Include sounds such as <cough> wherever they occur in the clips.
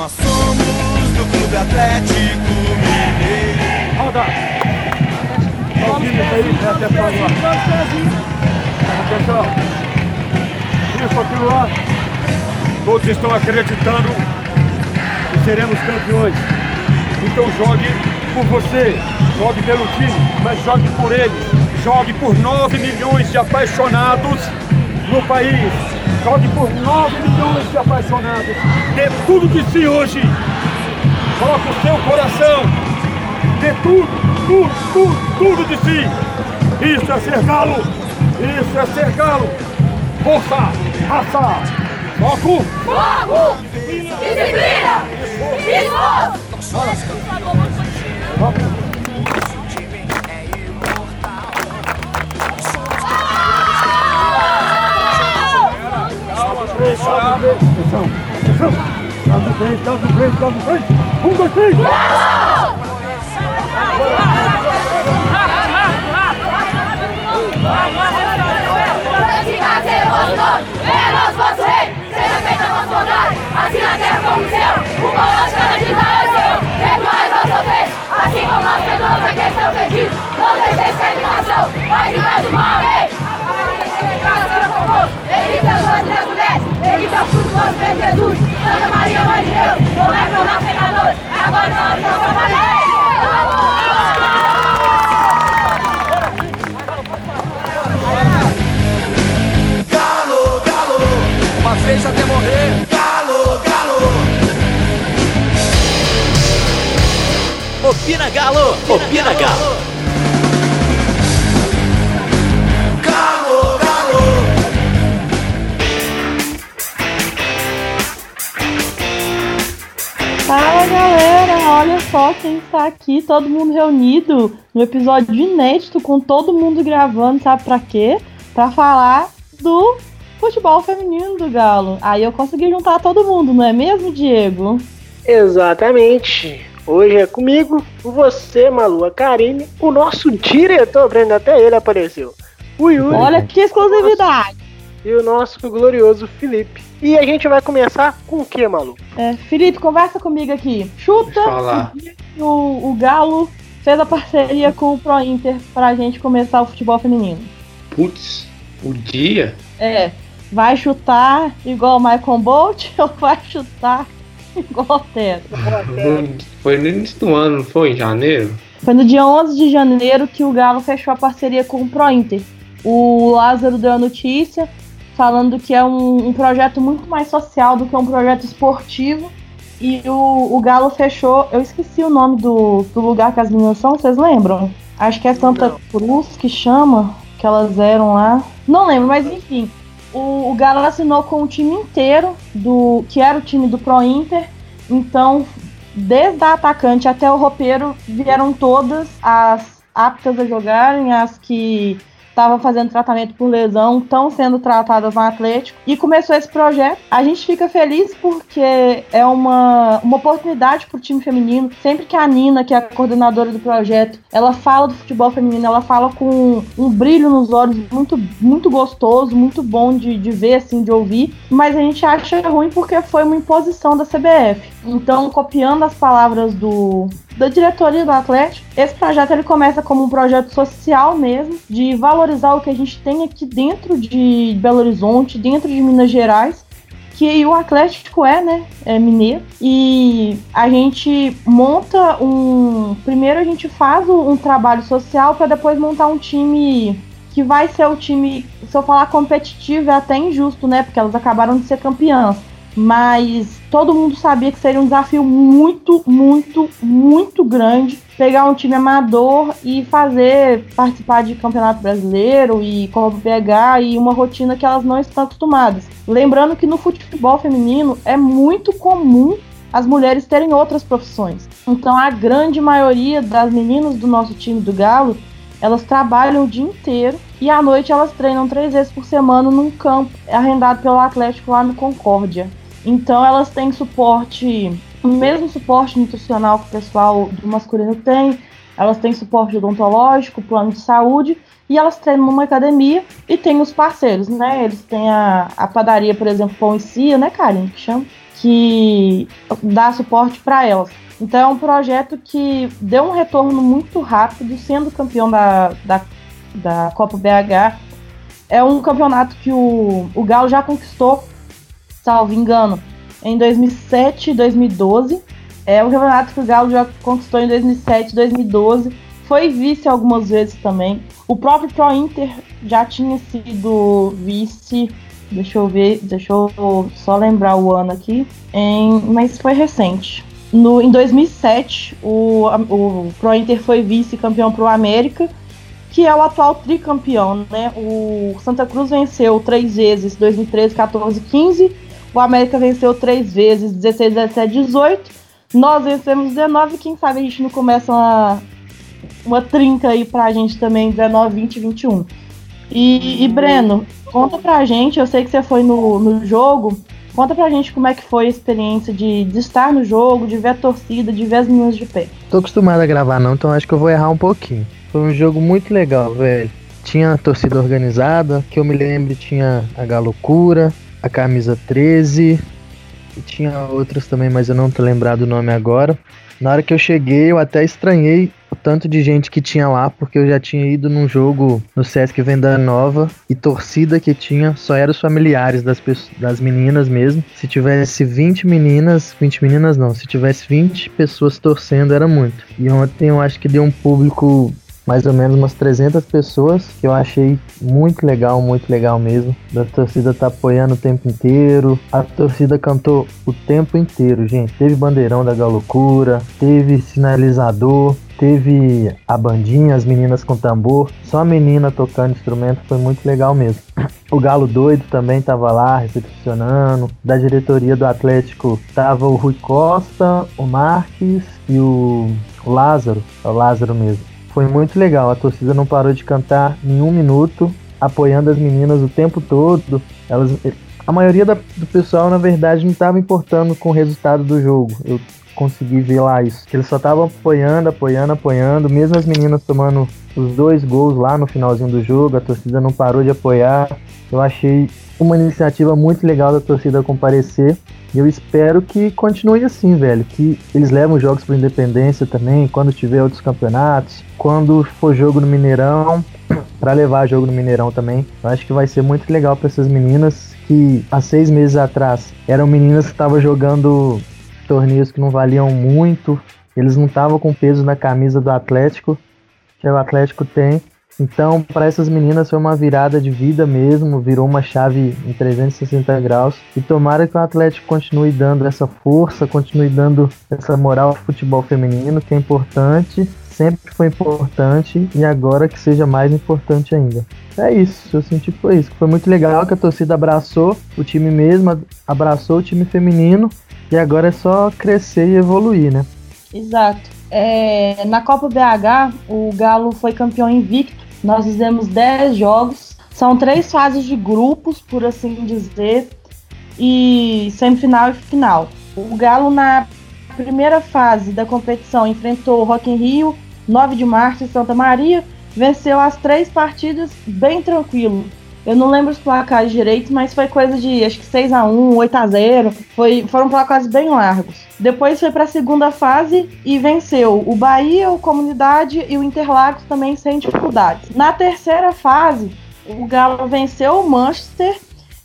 Nós somos do Clube Atlético Mineiro. Roda! Olha o time aí, né, até agora. Atenção! Isso, lá. Todos estão acreditando que seremos campeões. Então jogue por você, jogue pelo time, mas jogue por eles. Jogue por 9 milhões de apaixonados no país. Jogue por 9 milhões de apaixonados. Dê tudo de si hoje. Coloque o seu coração. Dê tudo, tudo, tudo, tudo de si. Isso é ser galo. Isso é ser galo. Força, raça, foco. Fogo! Disciplina! Esforço! Atenção, atenção. Calma frente, calma frente, calma frente. Um, dois, três. É a assim no pão nosso cada dia é perdoai nossa vez, assim a quem está ofendido, não deixeis mal, ei! Ele é é o fruto bem Jesus, Santa Maria, Mãe de Deus, rogai por nós pecadores, agora na hora de nossa morte. Galo, galo, uma vez até morrer. Galo, galo. Opina Galo! Opina Galo! Galo, só quem está aqui, todo mundo reunido no episódio inédito com todo mundo gravando, sabe pra quê? Pra falar do futebol feminino do Galo. Aí eu consegui juntar todo mundo, não é mesmo, Diego? Exatamente. Hoje é comigo, você, Malu, Karine, o nosso diretor, Breno, até ele apareceu. O Yuri Olha que exclusividade. E o nosso glorioso Felipe. E a gente vai começar com o que, Malu? É, Felipe, conversa comigo aqui. Chuta Falar. o, o Galo fez a parceria com o Pro Inter pra gente começar o futebol feminino. Putz, o dia? É, vai chutar igual o Michael Bolt <laughs> ou vai chutar igual o Tero? <laughs> Foi no início do ano, não foi? Em janeiro? Foi no dia 11 de janeiro que o Galo fechou a parceria com o Pro Inter. O Lázaro deu a notícia falando que é um, um projeto muito mais social do que um projeto esportivo. E o, o Galo fechou. Eu esqueci o nome do, do lugar que as meninas são, vocês lembram? Acho que é Santa Cruz que chama, que elas eram lá. Não lembro, mas enfim. O, o Galo assinou com o time inteiro, do que era o time do Pro Inter. Então, desde a atacante até o roupeiro, vieram todas as aptas a jogarem, as que estavam fazendo tratamento por lesão, estão sendo tratadas no Atlético. E começou esse projeto. A gente fica feliz porque é uma, uma oportunidade para o time feminino. Sempre que a Nina, que é a coordenadora do projeto, ela fala do futebol feminino, ela fala com um brilho nos olhos muito, muito gostoso, muito bom de, de ver, assim, de ouvir. Mas a gente acha ruim porque foi uma imposição da CBF. Então, copiando as palavras do, da diretoria do Atlético. Esse projeto ele começa como um projeto social mesmo, de valorizar o que a gente tem aqui dentro de Belo Horizonte, dentro de Minas Gerais, que o Atlético é, né, é mineiro. E a gente monta um, primeiro a gente faz um trabalho social para depois montar um time que vai ser o time, se eu falar competitivo é até injusto, né, porque elas acabaram de ser campeãs mas todo mundo sabia que seria um desafio muito, muito, muito grande pegar um time amador e fazer participar de campeonato brasileiro e Copa PH e uma rotina que elas não estão acostumadas. Lembrando que no futebol feminino é muito comum as mulheres terem outras profissões. Então a grande maioria das meninas do nosso time do Galo, elas trabalham o dia inteiro e à noite elas treinam três vezes por semana num campo arrendado pelo Atlético lá no Concórdia. Então elas têm suporte, o mesmo suporte nutricional que o pessoal do masculino tem, elas têm suporte odontológico, plano de saúde, e elas treinam numa academia e tem os parceiros, né? Eles têm a, a padaria, por exemplo, Pão e Cia, né, Karen? Que chama? que dá suporte para elas. Então é um projeto que deu um retorno muito rápido, sendo campeão da, da, da Copa BH. É um campeonato que o, o Galo já conquistou, salvo engano, em 2007 e 2012. É um campeonato que o Galo já conquistou em 2007 e 2012. Foi vice algumas vezes também. O próprio Pro Inter já tinha sido vice Deixa eu ver, deixa eu só lembrar o ano aqui. Em, mas foi recente. No, em 2007, o, o Pro Inter foi vice-campeão pro América, que é o atual tricampeão, né? O Santa Cruz venceu três vezes, 2013, 14, 15. O América venceu três vezes, 16, 17, 18. Nós vencemos 19, quem sabe a gente não começa uma, uma trinca aí pra gente também, 19, 20, 21. E, e Breno, conta pra gente, eu sei que você foi no, no jogo, conta pra gente como é que foi a experiência de, de estar no jogo, de ver a torcida, de ver as meninas de pé. Tô acostumado a gravar não, então acho que eu vou errar um pouquinho. Foi um jogo muito legal, velho. Tinha a torcida organizada, que eu me lembro tinha a Galocura, a Camisa 13, e tinha outras também, mas eu não tô lembrado o nome agora. Na hora que eu cheguei, eu até estranhei o tanto de gente que tinha lá, porque eu já tinha ido num jogo no Sesc Venda Nova e torcida que tinha só eram os familiares das, das meninas mesmo. Se tivesse 20 meninas, 20 meninas não, se tivesse 20 pessoas torcendo era muito. E ontem eu acho que deu um público mais ou menos umas 300 pessoas, que eu achei muito legal, muito legal mesmo. A torcida tá apoiando o tempo inteiro. A torcida cantou o tempo inteiro, gente. Teve bandeirão da Galocura, teve sinalizador, teve a bandinha, as meninas com tambor, só a menina tocando instrumento, foi muito legal mesmo. O Galo Doido também tava lá recepcionando. Da diretoria do Atlético tava o Rui Costa, o Marques e o Lázaro, é o Lázaro mesmo. Foi muito legal, a torcida não parou de cantar em um minuto, apoiando as meninas o tempo todo. Elas, a maioria da, do pessoal, na verdade, não estava importando com o resultado do jogo. Eu consegui ver lá isso. Eles só estavam apoiando, apoiando, apoiando. Mesmo as meninas tomando os dois gols lá no finalzinho do jogo, a torcida não parou de apoiar. Eu achei uma iniciativa muito legal da torcida comparecer. E eu espero que continue assim, velho. Que eles levam os jogos para Independência também, quando tiver outros campeonatos, quando for jogo no Mineirão, <coughs> para levar jogo no Mineirão também. Eu acho que vai ser muito legal para essas meninas que há seis meses atrás eram meninas que estavam jogando torneios que não valiam muito, eles não estavam com peso na camisa do Atlético, que o Atlético tem. Então, para essas meninas foi uma virada de vida mesmo, virou uma chave em 360 graus. E tomara que o Atlético continue dando essa força, continue dando essa moral ao futebol feminino, que é importante, sempre foi importante e agora que seja mais importante ainda. É isso, eu senti que foi isso. Foi muito legal que a torcida abraçou o time mesmo, abraçou o time feminino e agora é só crescer e evoluir, né? Exato. É, na Copa BH, o Galo foi campeão invicto nós fizemos 10 jogos. São três fases de grupos, por assim dizer, e semifinal e final. O Galo, na primeira fase da competição, enfrentou o Rock in Rio, 9 de março, em Santa Maria. Venceu as três partidas bem tranquilo. Eu não lembro os placares direitos, mas foi coisa de acho que 6 a 1 8 a 0 foi, Foram placares bem largos. Depois foi para a segunda fase e venceu o Bahia, o Comunidade e o Interlagos também sem dificuldades. Na terceira fase, o Galo venceu o Manchester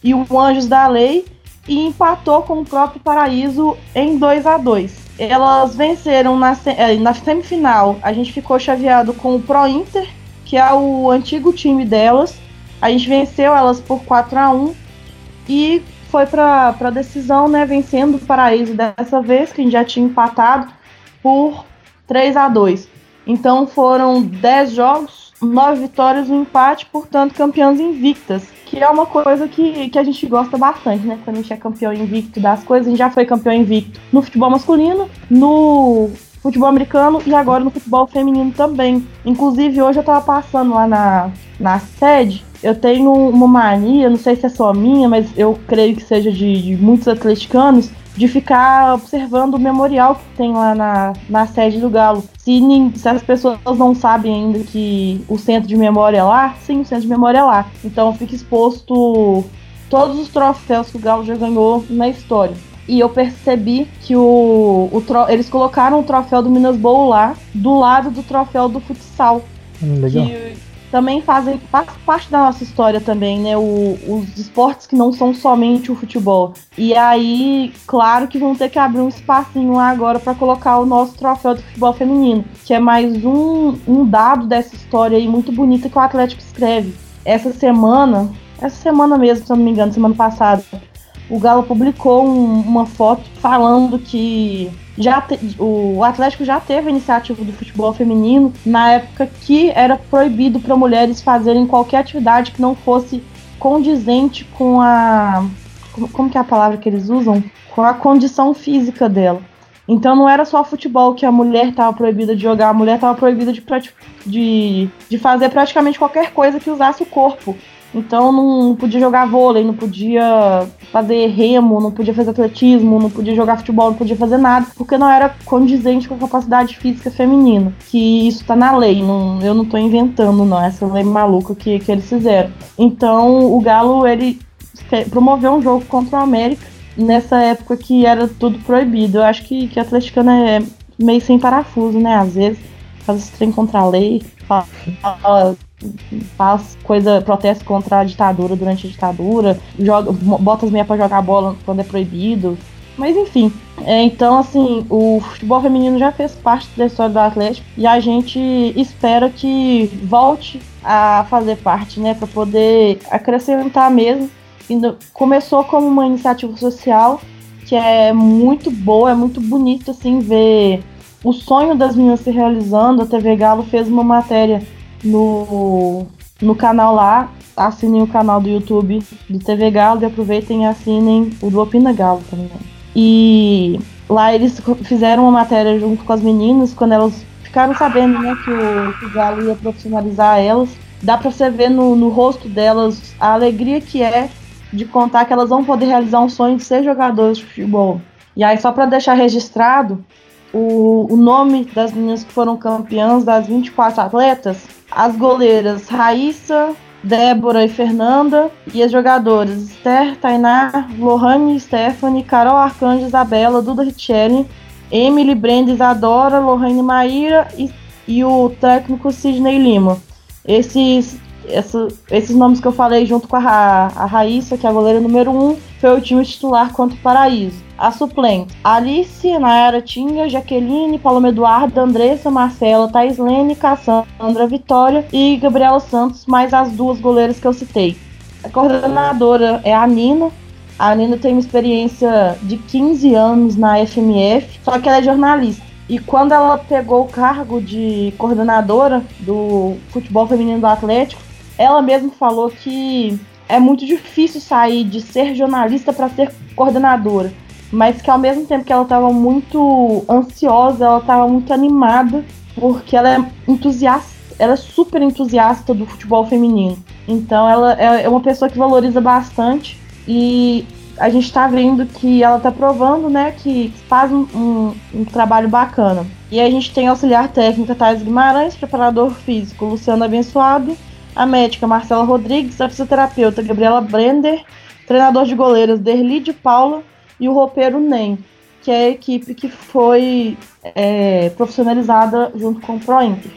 e o Anjos da Lei e empatou com o próprio Paraíso em 2 a 2 Elas venceram na, eh, na semifinal. A gente ficou chaveado com o Pro Inter, que é o antigo time delas a gente venceu elas por 4 a 1 e foi para a decisão, né, vencendo o Paraíso dessa vez, que a gente já tinha empatado por 3 a 2. Então foram 10 jogos, 9 vitórias, um empate, portanto campeãs invictas, que é uma coisa que, que a gente gosta bastante, né? Quando a gente é campeão invicto das coisas, a gente já foi campeão invicto no futebol masculino, no futebol americano e agora no futebol feminino também. Inclusive, hoje eu tava passando lá na, na sede, eu tenho uma mania, não sei se é só minha, mas eu creio que seja de, de muitos atleticanos, de ficar observando o memorial que tem lá na, na sede do Galo. Se, se, as pessoas não sabem ainda que o centro de memória é lá, sim, o centro de memória é lá. Então fica exposto todos os troféus que o Galo já ganhou na história. E eu percebi que o, o tro- eles colocaram o troféu do Minas Bowl lá, do lado do troféu do futsal. Hum, legal. Que também fazem faz parte da nossa história também, né? O- os esportes que não são somente o futebol. E aí, claro que vão ter que abrir um espacinho lá agora para colocar o nosso troféu do futebol feminino, que é mais um, um dado dessa história aí muito bonita que o Atlético escreve. Essa semana, essa semana mesmo, se eu não me engano, semana passada, o Galo publicou um- uma foto falando que já te- o Atlético já teve a iniciativa do futebol feminino na época que era proibido para mulheres fazerem qualquer atividade que não fosse condizente com a como, como que é a palavra que eles usam? Com a condição física dela. Então não era só futebol que a mulher estava proibida de jogar, a mulher estava proibida de, de, de fazer praticamente qualquer coisa que usasse o corpo. Então não podia jogar vôlei, não podia fazer remo, não podia fazer atletismo, não podia jogar futebol, não podia fazer nada, porque não era condizente com a capacidade física feminina. Que isso tá na lei, não, eu não tô inventando, não, essa lei maluca que, que eles fizeram. Então o Galo, ele promoveu um jogo contra o América nessa época que era tudo proibido. Eu acho que, que a atleticana é meio sem parafuso, né? Às vezes faz esse trem contra a lei, fala, fala- faz coisa, protesto contra a ditadura durante a ditadura, joga, bota as meias pra jogar bola quando é proibido. Mas enfim, é, então assim, o futebol feminino já fez parte da história do Atlético e a gente espera que volte a fazer parte, né, para poder acrescentar mesmo. Começou como uma iniciativa social que é muito boa, é muito bonito assim ver o sonho das meninas se realizando. A TV Galo fez uma matéria no, no canal lá. Assinem o canal do YouTube do TV Galo e aproveitem e assinem o do Opina Galo também. E lá eles fizeram uma matéria junto com as meninas, quando elas ficaram sabendo né, que, o, que o Galo ia profissionalizar elas. Dá pra você ver no, no rosto delas a alegria que é de contar que elas vão poder realizar um sonho de ser jogadoras de futebol. E aí, só para deixar registrado, o, o nome das meninas que foram campeãs das 24 atletas, as goleiras Raíssa, Débora e Fernanda, e as jogadoras Esther, Tainá, Lohane, Stephanie, Carol Arcanjo, Isabela, Duda Richelli, Emily, Brenda, Isadora, Lohane Maíra e, e o técnico Sidney Lima. Esses, essa- esses nomes que eu falei junto com a, Ra- a Raíssa, que é a goleira número 1, um, foi o time titular contra o Paraíso. A suplente, Alice, Nayara Tinga, Jaqueline, Paloma Eduarda, Andressa, Marcela, Thais Lene, Cassandra, Vitória e Gabriela Santos, mais as duas goleiras que eu citei. A coordenadora é a Nina. A Nina tem uma experiência de 15 anos na FMF, só que ela é jornalista. E quando ela pegou o cargo de coordenadora do futebol feminino do Atlético, ela mesma falou que é muito difícil sair de ser jornalista para ser coordenadora, mas que ao mesmo tempo que ela estava muito ansiosa, ela estava muito animada, porque ela é entusiasta, ela é super entusiasta do futebol feminino. Então ela é é uma pessoa que valoriza bastante e a gente tá vendo que ela tá provando, né, que faz um, um- um trabalho bacana. E a gente tem auxiliar técnica Thais Guimarães, preparador físico Luciano Abençoado, a médica Marcela Rodrigues, a fisioterapeuta Gabriela Brender, treinador de goleiras Derli de Paula e o roupeiro NEM, que é a equipe que foi é, profissionalizada junto com o Pro Inter.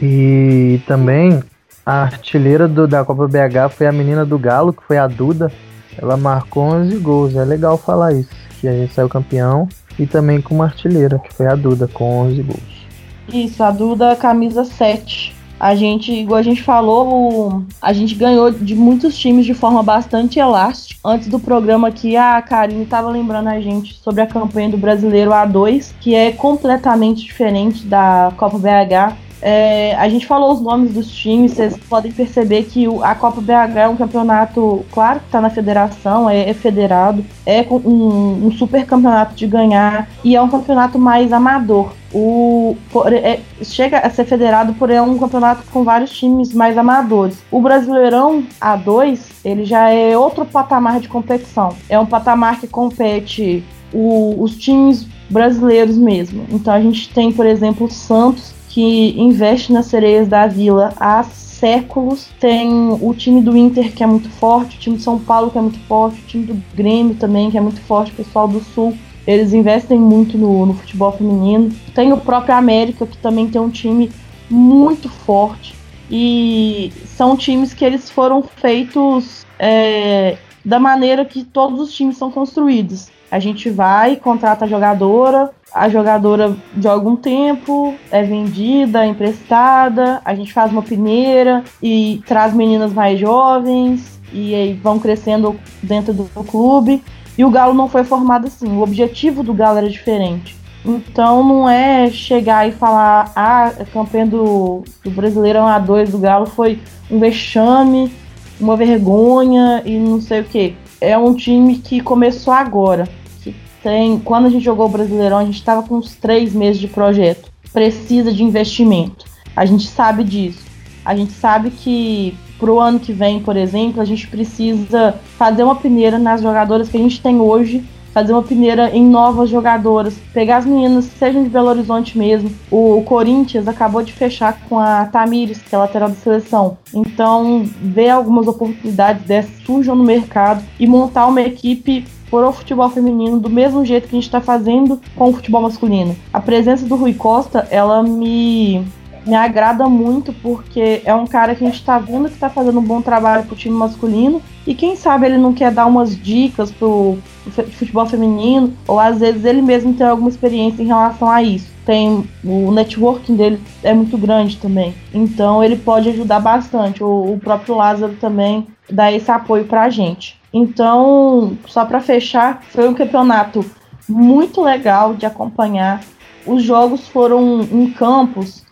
E também a artilheira do- da Copa BH foi a menina do Galo, que foi a Duda. Ela marcou 11 gols. É legal falar isso, que a gente saiu campeão. E também com uma artilheira, que foi a Duda, com 11 gols. Isso, a Duda camisa 7. A gente, igual a gente falou, a gente ganhou de muitos times de forma bastante elástica. Antes do programa aqui, a Karine estava lembrando a gente sobre a campanha do Brasileiro A2, que é completamente diferente da Copa BH. É, a gente falou os nomes dos times, vocês podem perceber que a Copa BH é um campeonato, claro que está na federação, é, é federado, é um, um super campeonato de ganhar e é um campeonato mais amador. O, por- é- chega a ser federado por é um campeonato com vários times mais amadores. O Brasileirão A2, ele já é outro patamar de competição. É um patamar que compete o- os times brasileiros mesmo. Então a gente tem, por exemplo, o Santos, que investe nas sereias da Vila há séculos. Tem o time do Inter, que é muito forte, o time de São Paulo, que é muito forte, o time do Grêmio também, que é muito forte, o pessoal do Sul. Eles investem muito no, no futebol feminino. Tem o próprio América, que também tem um time muito forte. E são times que eles foram feitos é, da maneira que todos os times são construídos. A gente vai, contrata a jogadora, a jogadora joga um tempo, é vendida, é emprestada, a gente faz uma peneira e traz meninas mais jovens e aí vão crescendo dentro do clube. E o Galo não foi formado assim. O objetivo do Galo era diferente. Então não é chegar e falar, ah, a campanha do, do Brasileirão A2 do Galo foi um vexame, uma vergonha e não sei o que. É um time que começou agora. Que tem, quando a gente jogou o Brasileirão, a gente estava com uns três meses de projeto. Precisa de investimento. A gente sabe disso. A gente sabe que para o ano que vem, por exemplo, a gente precisa fazer uma peneira nas jogadoras que a gente tem hoje, fazer uma peneira em novas jogadoras, pegar as meninas, sejam de Belo Horizonte mesmo. O Corinthians acabou de fechar com a Tamires, que é lateral da seleção. Então, ver algumas oportunidades dessas surjam no mercado e montar uma equipe para o futebol feminino do mesmo jeito que a gente está fazendo com o futebol masculino. A presença do Rui Costa, ela me me agrada muito porque é um cara que a gente está vendo que está fazendo um bom trabalho pro time masculino e quem sabe ele não quer dar umas dicas pro, pro futebol feminino ou às vezes ele mesmo tem alguma experiência em relação a isso. Tem o networking dele é muito grande também, então ele pode ajudar bastante. O, o próprio Lázaro também dá esse apoio para a gente. Então, só para fechar, foi um campeonato muito legal de acompanhar. Os jogos foram em campos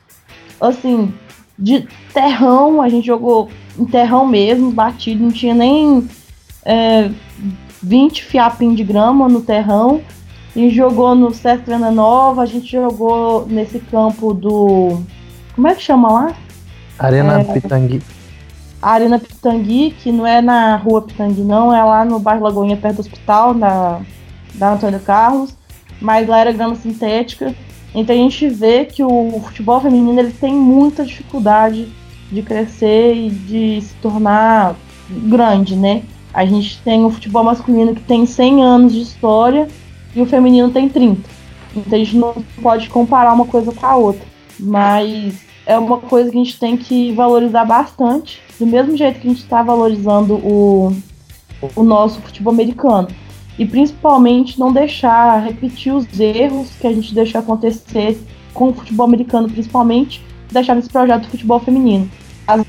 assim, de terrão, a gente jogou em terrão mesmo, batido, não tinha nem é, 20 fiapinhos de grama no terrão. E jogou no Sesc Trena Nova, a gente jogou nesse campo do. Como é que chama lá? Arena é, Pitangui. Arena Pitangui, que não é na rua Pitangui, não, é lá no bairro Lagoinha, perto do hospital, da, da Antônio Carlos. Mas lá era grama sintética. Então a gente vê que o futebol feminino ele tem muita dificuldade de crescer e de se tornar grande, né? A gente tem o futebol masculino que tem 100 anos de história e o feminino tem 30. Então a gente não pode comparar uma coisa com a outra. Mas é uma coisa que a gente tem que valorizar bastante, do mesmo jeito que a gente está valorizando o, o nosso futebol americano e principalmente não deixar repetir os erros que a gente deixou acontecer com o futebol americano, principalmente deixar nesse projeto do futebol feminino. As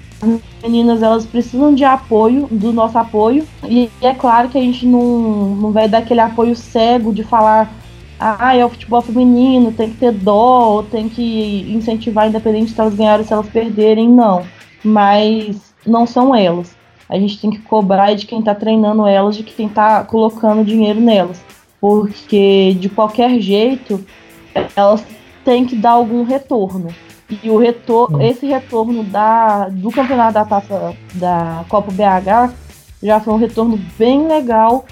meninas elas precisam de apoio, do nosso apoio, e é claro que a gente não, não vai dar aquele apoio cego de falar ah, é o futebol feminino, tem que ter dó, tem que incentivar independente se elas ganharem ou se elas perderem, não. Mas não são elas a gente tem que cobrar de quem está treinando elas, de quem está colocando dinheiro nelas. Porque de qualquer jeito, elas têm que dar algum retorno. E o retorno, esse retorno da, do campeonato da taça da Copa BH já foi um retorno bem legal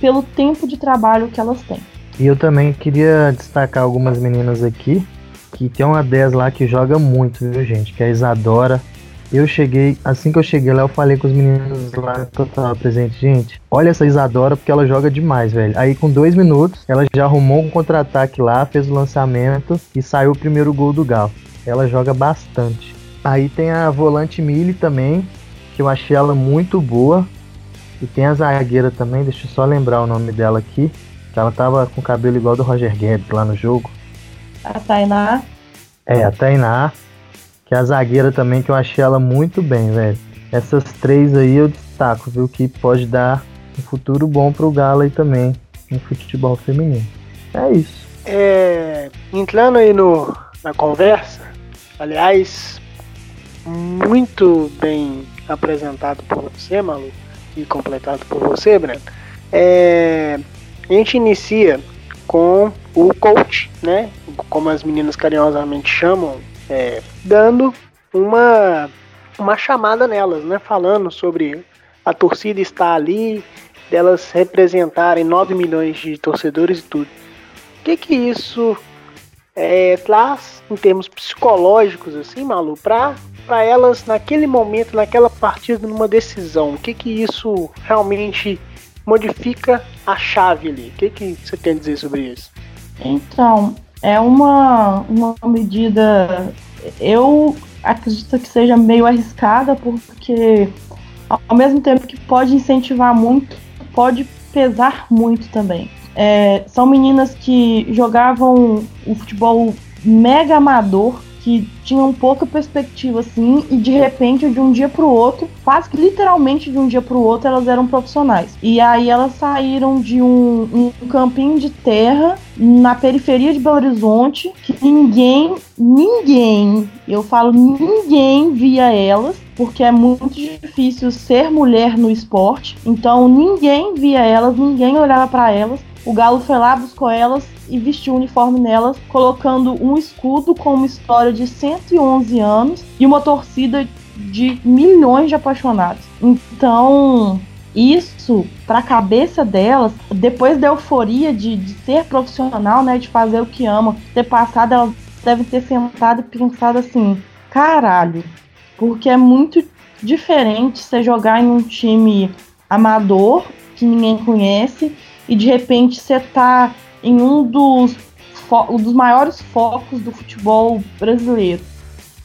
pelo tempo de trabalho que elas têm. E eu também queria destacar algumas meninas aqui, que tem uma 10 lá que joga muito, viu, gente? Que é a Isadora, eu cheguei, assim que eu cheguei lá, eu falei com os meninos lá que eu tava presente. Gente, olha essa Isadora, porque ela joga demais, velho. Aí com dois minutos, ela já arrumou um contra-ataque lá, fez o lançamento e saiu o primeiro gol do Galo. Ela joga bastante. Aí tem a volante Mili também, que eu achei ela muito boa. E tem a zagueira também, deixa eu só lembrar o nome dela aqui. Que ela tava com o cabelo igual do Roger Guedes lá no jogo. A Tainá. É, a Tainá que é a zagueira também, que eu achei ela muito bem, velho. Essas três aí eu destaco, viu? Que pode dar um futuro bom pro Galo aí também, no futebol feminino. É isso. É, entrando aí no, na conversa, aliás, muito bem apresentado por você, Malu, e completado por você, Breno. É, a gente inicia com o coach, né? Como as meninas carinhosamente chamam, é, dando uma, uma chamada nelas, né? Falando sobre a torcida estar ali, delas representarem 9 milhões de torcedores e tudo. O que que isso é, traz em termos psicológicos, assim, Malu, para para elas naquele momento, naquela partida, numa decisão? O que que isso realmente modifica a chave ali? O que que você tem a dizer sobre isso? Então, é uma, uma medida. Eu acredito que seja meio arriscada, porque ao mesmo tempo que pode incentivar muito, pode pesar muito também. É, são meninas que jogavam o futebol mega amador, que tinham pouca perspectiva assim, e de repente, de um dia para o outro, quase que literalmente de um dia para o outro, elas eram profissionais. E aí elas saíram de um, um campinho de terra na periferia de Belo Horizonte, que ninguém, ninguém, eu falo ninguém via elas, porque é muito difícil ser mulher no esporte. Então ninguém via elas, ninguém olhava para elas. O Galo foi lá, buscou elas e vestiu o uniforme nelas, colocando um escudo com uma história de 111 anos e uma torcida de milhões de apaixonados. Então, isso para a cabeça delas, depois da euforia de, de ser profissional, né, de fazer o que ama, ter passado, elas devem ter sentado e pensado assim: caralho, porque é muito diferente você jogar em um time amador que ninguém conhece e de repente você tá em um dos, um dos maiores focos do futebol brasileiro,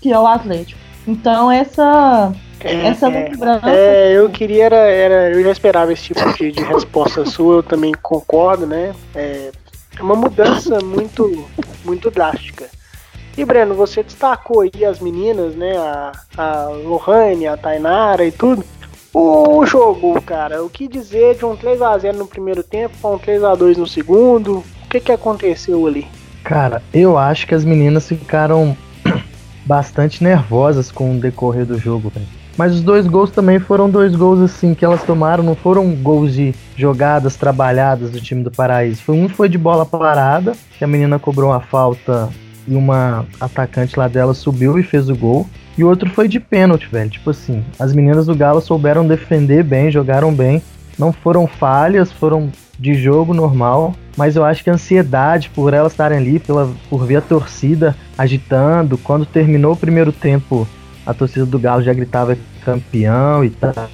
que é o Atlético. Então essa É, essa é, lembrança é, eu queria era, era, eu já esperava esse tipo de, de resposta <laughs> sua, eu também concordo, né? É é uma mudança muito, muito drástica. E Breno, você destacou aí as meninas, né? A, a Lohane, a Tainara e tudo. O jogo, cara, o que dizer de um 3x0 no primeiro tempo para um 3x2 no segundo? O que, que aconteceu ali? Cara, eu acho que as meninas ficaram <clears throat> bastante nervosas com o decorrer do jogo, velho. Mas os dois gols também foram dois gols assim que elas tomaram, não foram gols de jogadas trabalhadas do time do Paraíso. Foi um foi de bola parada, que a menina cobrou uma falta e uma atacante lá dela subiu e fez o gol. E o outro foi de pênalti, velho. Tipo assim, as meninas do Galo souberam defender bem, jogaram bem. Não foram falhas, foram de jogo normal. Mas eu acho que a ansiedade por elas estarem ali, pela, por ver a torcida agitando. Quando terminou o primeiro tempo, a torcida do Galo já gritava campeão e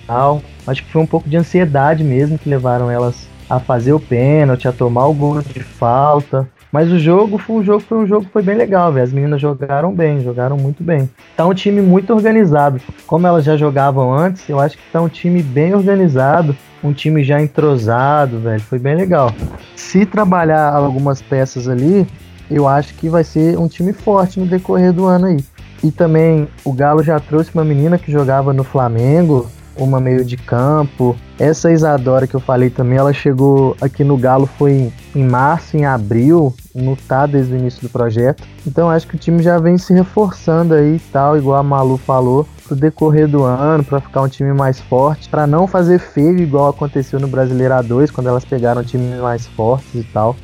tal. Acho que foi um pouco de ansiedade mesmo que levaram elas a fazer o pênalti, a tomar o gol de falta. Mas o jogo foi um jogo, foi um jogo foi bem legal, velho. As meninas jogaram bem, jogaram muito bem. Tá um time muito organizado. Como elas já jogavam antes, eu acho que tá um time bem organizado, um time já entrosado, velho. Foi bem legal. Se trabalhar algumas peças ali, eu acho que vai ser um time forte no decorrer do ano aí. E também o Galo já trouxe uma menina que jogava no Flamengo, uma meio de campo. Essa Isadora que eu falei também, ela chegou aqui no Galo foi em março, em abril, não tá desde o início do projeto. Então acho que o time já vem se reforçando aí e tal, igual a Malu falou, pro decorrer do ano, para ficar um time mais forte, para não fazer feio igual aconteceu no Brasileiro A2, quando elas pegaram times mais fortes e tal.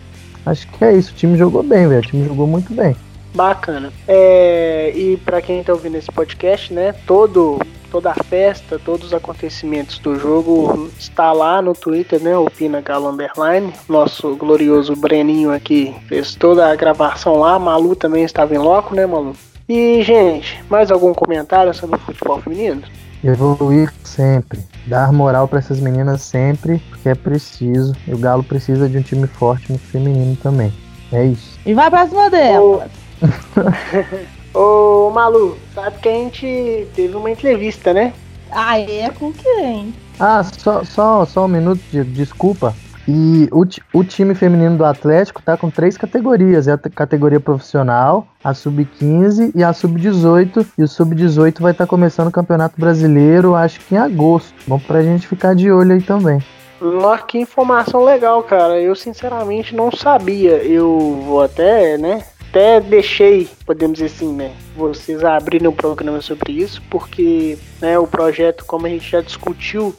Acho que é isso, o time jogou bem, velho, o time jogou muito bem. Bacana. É, e para quem tá ouvindo esse podcast, né, todo toda a festa, todos os acontecimentos do jogo está lá no Twitter, né, o Pina Galo Underline. Nosso glorioso Breninho aqui fez toda a gravação lá, Malu também estava em loco, né, Malu? E, gente, mais algum comentário sobre o futebol feminino? Evoluir sempre, dar moral para essas meninas sempre, porque é preciso. E o Galo precisa de um time forte no feminino também. É isso. E vai pra cima dela. <laughs> Ô, Malu, sabe que a gente teve uma entrevista, né? Ah, é com quem? Ah, só, só, só um minuto de desculpa. E o, o time feminino do Atlético tá com três categorias: é a categoria profissional, a sub-15 e a sub-18. E o sub-18 vai estar começando o Campeonato Brasileiro, acho que em agosto. Bom pra gente ficar de olho aí também. Nossa, que informação legal, cara. Eu sinceramente não sabia. Eu vou até, né? Até deixei, podemos dizer assim, né? Vocês abrirem um programa sobre isso, porque né, o projeto, como a gente já discutiu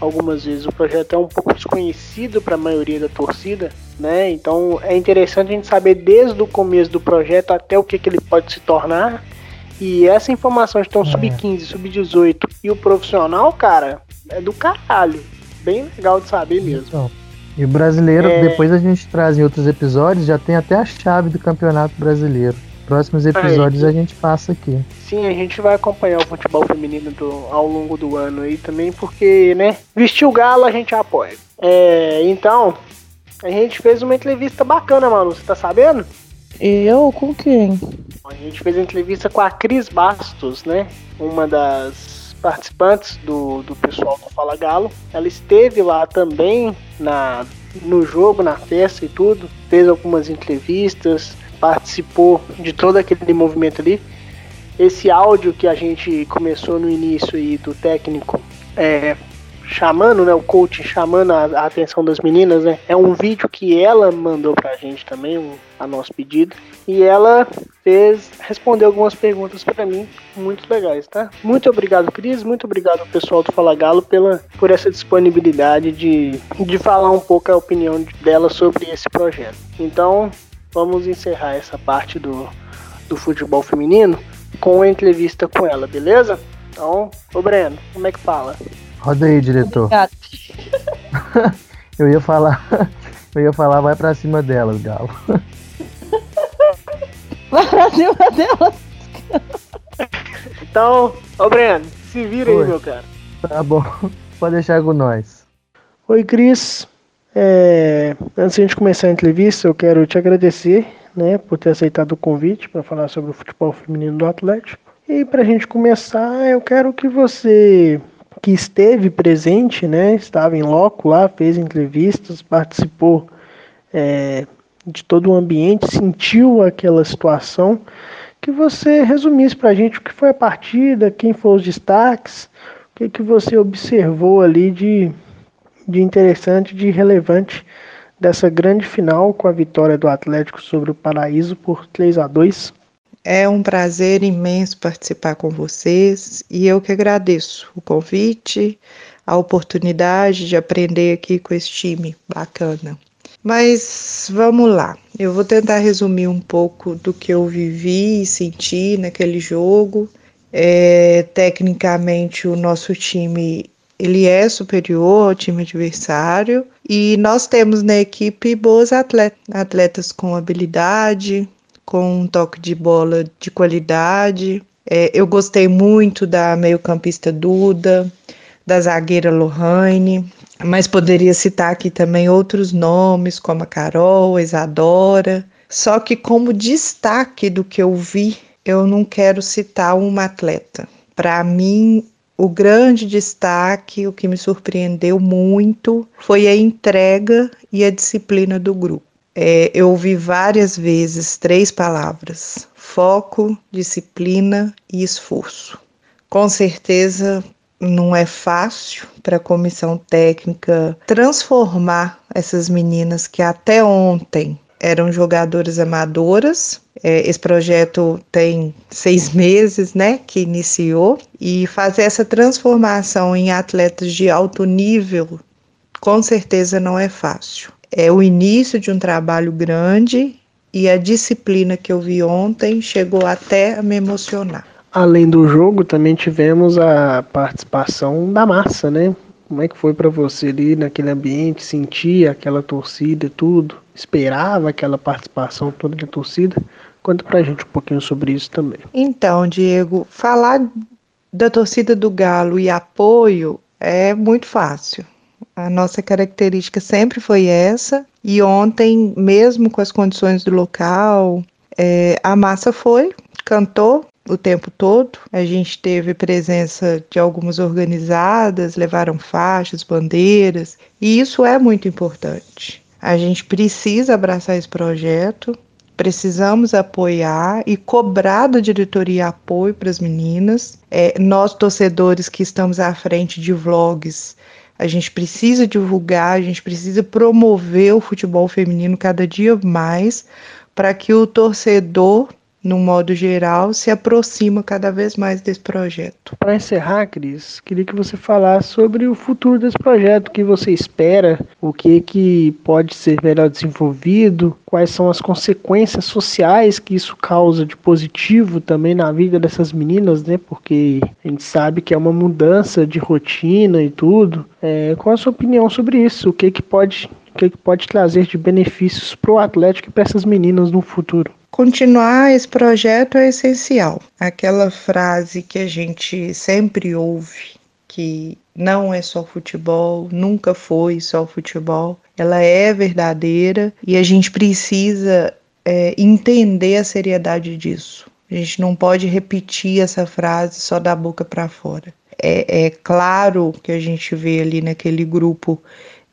algumas vezes, o projeto é um pouco desconhecido para a maioria da torcida, né? Então é interessante a gente saber desde o começo do projeto até o que, que ele pode se tornar. E essa informação de ter um sub-15, sub-18 e o profissional, cara, é do caralho. Bem legal de saber mesmo. Então, e o brasileiro, É. depois a gente traz em outros episódios, já tem até a chave do Campeonato Brasileiro. próximos episódios a gente passa aqui. Sim, a gente vai acompanhar o futebol feminino do, ao longo do ano aí também, porque, né, vestir o galo a gente apoia. É, então, a gente fez uma entrevista bacana, Manu, você tá sabendo? Eu com quem? A gente fez a entrevista com a Cris Bastos, né? Uma das participantes do, do pessoal do Fala Galo. Ela esteve lá também na, no jogo, na festa e tudo. Fez algumas entrevistas, participou de todo aquele movimento ali. Esse áudio que a gente começou no início aí do técnico é, chamando, né, o coach chamando a, a, atenção das meninas, né? É um vídeo que ela mandou pra gente também, um, a nosso pedido, e ela fez respondeu algumas perguntas para mim muito legais, tá? Muito obrigado, Cris, muito obrigado pessoal do Fala Galo pela por essa disponibilidade de, de falar um pouco a opinião dela sobre esse projeto. Então, vamos encerrar essa parte do, do futebol feminino com a entrevista com ela, beleza? Então, ô Breno, como é que fala? Roda aí, diretor. Obrigado. <laughs> eu ia falar. Eu ia falar, vai pra cima delas, Galo. <laughs> Vai pra cima delas. Então, ô Breno, se vira Oi. aí, meu cara. Tá bom. Pode deixar com nós. Oi, Cris. É, antes de a gente começar a entrevista, eu quero te agradecer né, por ter aceitado o convite para falar sobre o futebol feminino do Atlético. E para a gente começar, eu quero que você, que esteve presente, né, estava em loco lá, fez entrevistas, participou é, de todo o ambiente, sentiu aquela situação, que você resumisse para a gente o que foi a partida, quem foram os destaques, o que, que você observou ali de de interessante, de relevante dessa grande final com a vitória do Atlético sobre o Paraíso por 3 a 2. É um prazer imenso participar com vocês e eu que agradeço o convite, a oportunidade de aprender aqui com esse time bacana. Mas vamos lá, eu vou tentar resumir um pouco do que eu vivi e senti naquele jogo. É, tecnicamente, o nosso time ele é superior ao time adversário e nós temos na equipe boas atletas, atletas com habilidade, com um toque de bola de qualidade. É, eu gostei muito da meio-campista Duda, da zagueira Lohane, mas poderia citar aqui também outros nomes, como a Carol, a Isadora. Só que, como destaque do que eu vi, eu não quero citar uma atleta. Para mim, o grande destaque, o que me surpreendeu muito, foi a entrega e a disciplina do grupo. É, eu ouvi várias vezes três palavras: foco, disciplina e esforço. Com certeza não é fácil para a comissão técnica transformar essas meninas que até ontem eram jogadoras amadoras. É, esse projeto tem seis <laughs> meses, né, que iniciou e fazer essa transformação em atletas de alto nível, com certeza não é fácil. É o início de um trabalho grande e a disciplina que eu vi ontem chegou até a me emocionar. Além do jogo, também tivemos a participação da massa, né? Como é que foi para você ali naquele ambiente, sentir aquela torcida e tudo? Esperava aquela participação toda da torcida? Conta pra gente um pouquinho sobre isso também. Então, Diego, falar da torcida do Galo e apoio é muito fácil. A nossa característica sempre foi essa. E ontem, mesmo com as condições do local, é, a massa foi, cantou o tempo todo. A gente teve presença de algumas organizadas, levaram faixas, bandeiras, e isso é muito importante. A gente precisa abraçar esse projeto, precisamos apoiar e cobrar da diretoria apoio para as meninas. É, nós, torcedores que estamos à frente de vlogs, a gente precisa divulgar, a gente precisa promover o futebol feminino cada dia mais para que o torcedor, no modo geral, se aproxima cada vez mais desse projeto. Para encerrar, Cris, queria que você falasse sobre o futuro desse projeto, o que você espera, o que, que pode ser melhor desenvolvido, quais são as consequências sociais que isso causa de positivo também na vida dessas meninas, né? Porque a gente sabe que é uma mudança de rotina e tudo. É, qual a sua opinião sobre isso? O que, que pode o que, que pode trazer de benefícios para o Atlético e para essas meninas no futuro? Continuar esse projeto é essencial. Aquela frase que a gente sempre ouve, que não é só futebol, nunca foi só futebol, ela é verdadeira e a gente precisa é, entender a seriedade disso. A gente não pode repetir essa frase só da boca para fora. É, é, claro que a gente vê ali naquele grupo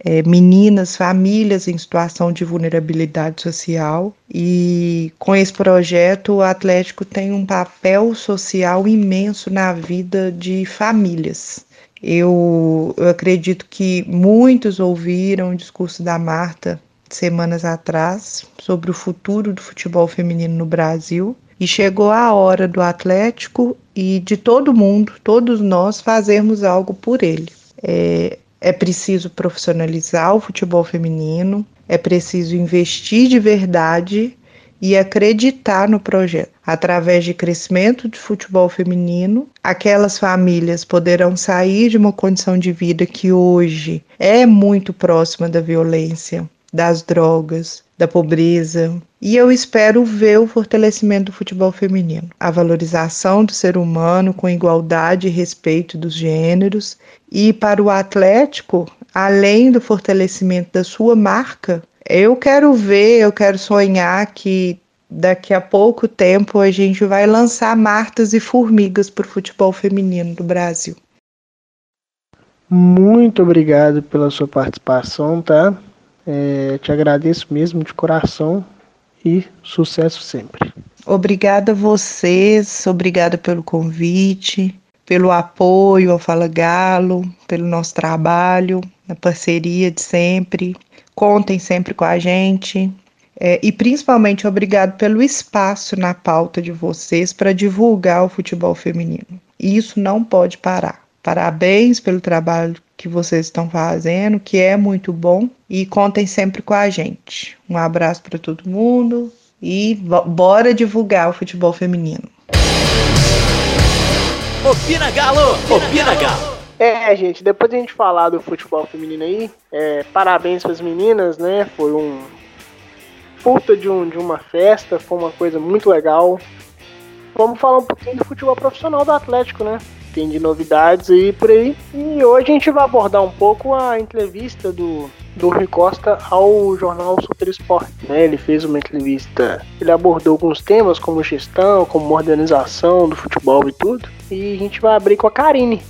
é, meninas, famílias em situação de vulnerabilidade social, e com esse projeto o Atlético tem um papel social imenso na vida de famílias. Eu, eu acredito que muitos ouviram o discurso da Marta semanas atrás sobre o futuro do futebol feminino no Brasil. E chegou a hora do Atlético e de todo mundo, todos nós, fazermos algo por ele. É, é preciso profissionalizar o futebol feminino, é preciso investir de verdade e acreditar no projeto. Através de crescimento de futebol feminino, aquelas famílias poderão sair de uma condição de vida que hoje é muito próxima da violência, das drogas, da pobreza. E eu espero ver o fortalecimento do futebol feminino, a valorização do ser humano com igualdade e respeito dos gêneros. E para o Atlético, além do fortalecimento da sua marca, eu quero ver, eu quero sonhar que daqui a pouco tempo a gente vai lançar Martas e Formigas para o futebol feminino do Brasil. Muito obrigado pela sua participação, tá? É, te agradeço mesmo de coração e sucesso sempre. Obrigada a vocês, obrigada pelo convite, pelo apoio ao Fala Galo, pelo nosso trabalho, a parceria de sempre. Contem sempre com a gente. É, e principalmente obrigado pelo espaço na pauta de vocês para divulgar o futebol feminino. E isso não pode parar. Parabéns pelo trabalho que vocês estão fazendo, que é muito bom. E contem sempre com a gente. Um abraço para todo mundo e bora divulgar o futebol feminino. Opina Galo! Opina Galo! É, gente, depois de a gente falar do futebol feminino aí, é, parabéns para as meninas, né? Foi um puta de, um, de uma festa, foi uma coisa muito legal. Vamos falar um pouquinho do futebol profissional do Atlético, né? Tem de novidades aí por aí. E hoje a gente vai abordar um pouco a entrevista do, do Rui Costa ao jornal Super Esporte. Né? Ele fez uma entrevista, ele abordou alguns temas como gestão, como organização do futebol e tudo. E a gente vai abrir com a Karine,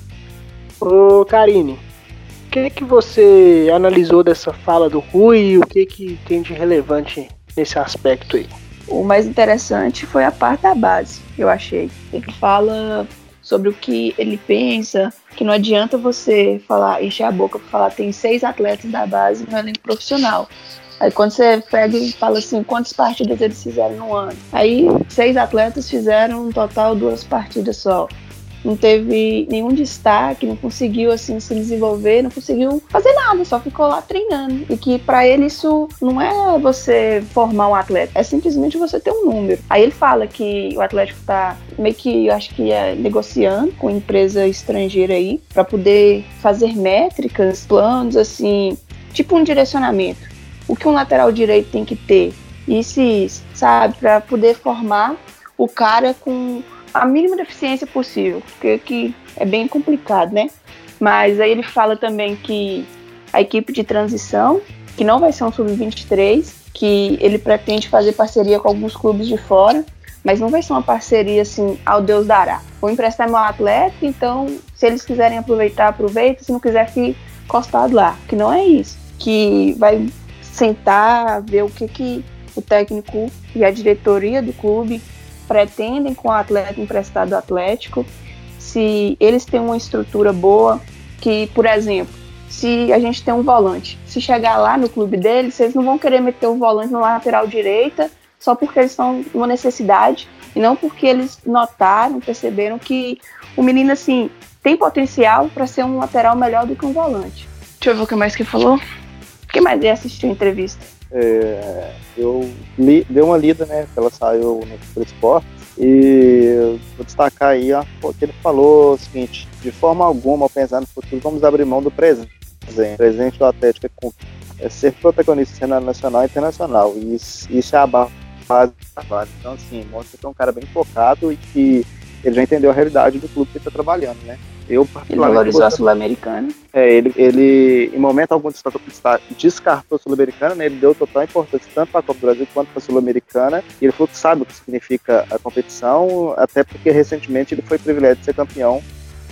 Ô, Karine, o que que você analisou dessa fala do Rui e o que que tem de relevante nesse aspecto aí? O mais interessante foi a parte da base, eu achei. Ele fala sobre o que ele pensa, que não adianta você falar, encher a boca para falar tem seis atletas da base no elenco profissional. Aí quando você pega e fala assim, quantas partidas eles fizeram no ano? Aí seis atletas fizeram um total duas partidas só não teve nenhum destaque, não conseguiu assim se desenvolver, não conseguiu fazer nada, só ficou lá treinando. E que para ele isso não é você formar um atleta, é simplesmente você ter um número. Aí ele fala que o Atlético tá meio que, eu acho que é negociando com empresa estrangeira aí para poder fazer métricas, planos assim, tipo um direcionamento. O que um lateral direito tem que ter? E se, sabe, para poder formar o cara com a mínima deficiência possível, porque que é bem complicado, né? Mas aí ele fala também que a equipe de transição, que não vai ser um sub-23, que ele pretende fazer parceria com alguns clubes de fora, mas não vai ser uma parceria assim ao Deus dará. Vou emprestar meu atleta, então se eles quiserem aproveitar, aproveita, se não quiser, fique encostado lá. Que não é isso. Que vai sentar, ver o que, que o técnico e a diretoria do clube pretendem com o atleta emprestado do Atlético, se eles têm uma estrutura boa, que, por exemplo, se a gente tem um volante, se chegar lá no clube deles, eles não vão querer meter o volante na lateral direita só porque eles estão numa necessidade e não porque eles notaram, perceberam que o menino assim tem potencial para ser um lateral melhor do que um volante. Deixa eu ver o que mais que falou. O que mais é assistir a entrevista? É, eu li, dei uma lida, né? Ela saiu no Super Esporte. E vou destacar aí ó, que ele falou o seguinte: de forma alguma, ao pensar no futuro, vamos abrir mão do presente. O presente do Atlético é, é ser protagonista nacional e internacional. E isso, isso é a base trabalho. Então, assim, mostra que é um cara bem focado e que ele já entendeu a realidade do clube que ele está trabalhando, né? Eu, Ele valorizou a Sul-Americana. É, ele, ele, em momento algum, descartou a Sul-Americana, né? Ele deu total importância tanto para a Copa do Brasil quanto para a Sul-Americana. E ele falou que sabe o que significa a competição, até porque recentemente ele foi privilégio de ser campeão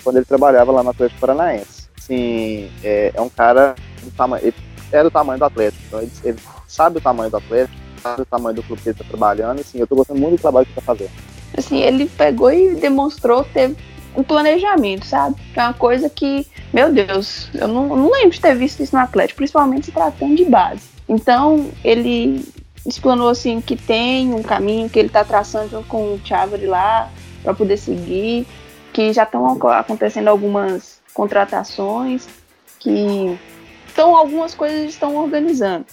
quando ele trabalhava lá no Atlético Paranaense. Assim, é, é um cara do tamanho. Ele é do tamanho do Atlético, então ele, ele sabe o tamanho do Atlético, sabe o tamanho do clube que ele está trabalhando. Assim, eu estou gostando muito do trabalho que ele está fazendo. Assim, ele pegou e demonstrou ter um planejamento, sabe? É uma coisa que, meu Deus, eu não, não lembro de ter visto isso no Atlético, principalmente se tratando de base. Então, ele explanou assim que tem um caminho que ele está traçando com o Chávere lá para poder seguir, que já estão acontecendo algumas contratações, que então algumas coisas estão organizando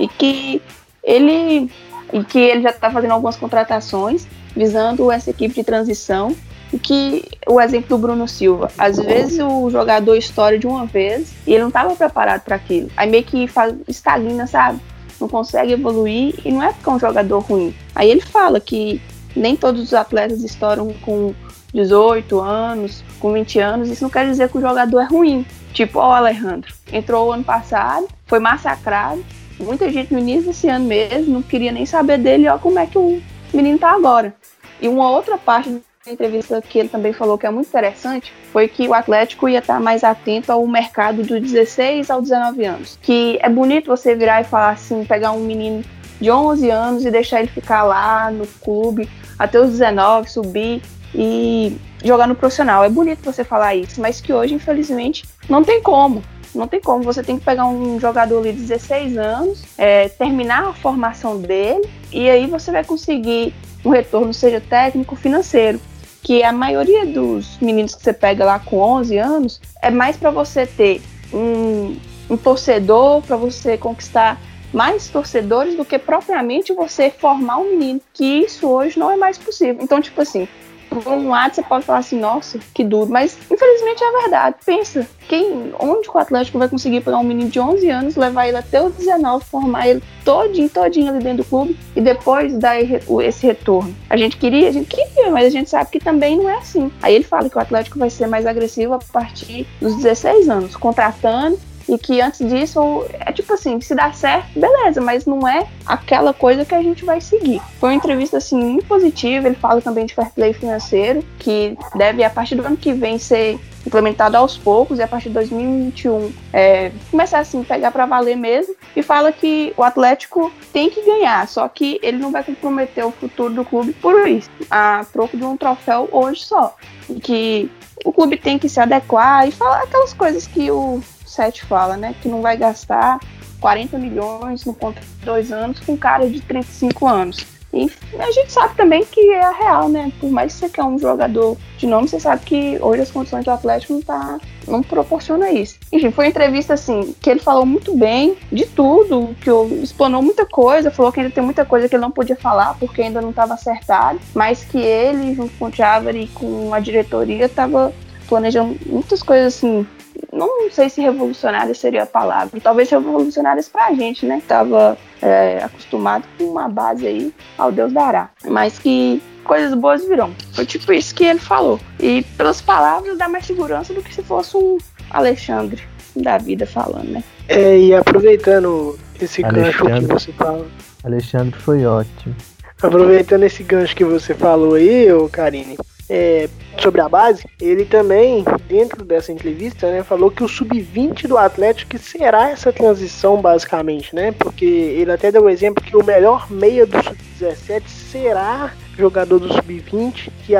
e que ele e que ele já está fazendo algumas contratações visando essa equipe de transição que o exemplo do Bruno Silva, às vezes o jogador estoura de uma vez e ele não estava preparado para aquilo. Aí meio que faz, estagna, sabe? Não consegue evoluir e não é porque é um jogador ruim. Aí ele fala que nem todos os atletas estouram com 18 anos, com 20 anos, isso não quer dizer que o jogador é ruim. Tipo, ó, o Alejandro, entrou o ano passado, foi massacrado, muita gente no início desse ano mesmo não queria nem saber dele, ó como é que o menino tá agora. E uma outra parte entrevista que ele também falou que é muito interessante foi que o Atlético ia estar mais atento ao mercado dos 16 aos 19 anos. Que é bonito você virar e falar assim, pegar um menino de 11 anos e deixar ele ficar lá no clube até os 19, subir e jogar no profissional. É bonito você falar isso, mas que hoje, infelizmente, não tem como. Não tem como. Você tem que pegar um jogador de 16 anos, é, terminar a formação dele, e aí você vai conseguir um retorno, seja técnico, financeiro que a maioria dos meninos que você pega lá com 11 anos é mais para você ter um, um torcedor, para você conquistar mais torcedores do que propriamente você formar um menino, que isso hoje não é mais possível. Então, tipo assim, por um lado você pode falar assim, nossa, que duro, mas infelizmente é verdade. Pensa, quem, onde o Atlético vai conseguir pegar um menino de 11 anos, levar ele até os 19, formar ele todinho, todinho ali dentro do clube e depois dar esse retorno? A gente queria, a gente queria, mas a gente sabe que também não é assim. Aí ele fala que o Atlético vai ser mais agressivo a partir dos 16 anos, contratando e que antes disso é tipo assim, se dá certo, beleza, mas não é aquela coisa que a gente vai seguir. Foi uma entrevista assim muito positiva, ele fala também de fair play financeiro, que deve a partir do ano que vem ser implementado aos poucos e a partir de 2021 é, começar assim pegar para valer mesmo e fala que o Atlético tem que ganhar, só que ele não vai comprometer o futuro do clube por isso, a troco de um troféu hoje só, e que o clube tem que se adequar e falar aquelas coisas que o 7 fala, né? Que não vai gastar 40 milhões no contrato de dois anos com cara de 35 anos. E a gente sabe também que é a real, né? Por mais que você quer um jogador de nome, você sabe que hoje as condições do Atlético não tá, não proporciona isso. Enfim, foi uma entrevista assim que ele falou muito bem de tudo, que explanou muita coisa, falou que ainda tem muita coisa que ele não podia falar porque ainda não estava acertado, mas que ele, junto com o Chávere e com a diretoria, estava planejando muitas coisas assim não sei se revolucionárias seria a palavra, talvez revolucionárias pra gente, né? Tava é, acostumado com uma base aí ao Deus dará, mas que coisas boas virão. Foi tipo isso que ele falou. E pelas palavras dá mais segurança do que se fosse um Alexandre da vida falando, né? É, e aproveitando esse gancho que você fala. Alexandre foi ótimo. Aproveitando esse gancho que você falou aí, ô Karine, é, sobre a base, ele também, dentro dessa entrevista, né, falou que o sub-20 do Atlético será essa transição, basicamente, né? Porque ele até deu o exemplo que o melhor meia do sub-17 será jogador do sub-20, que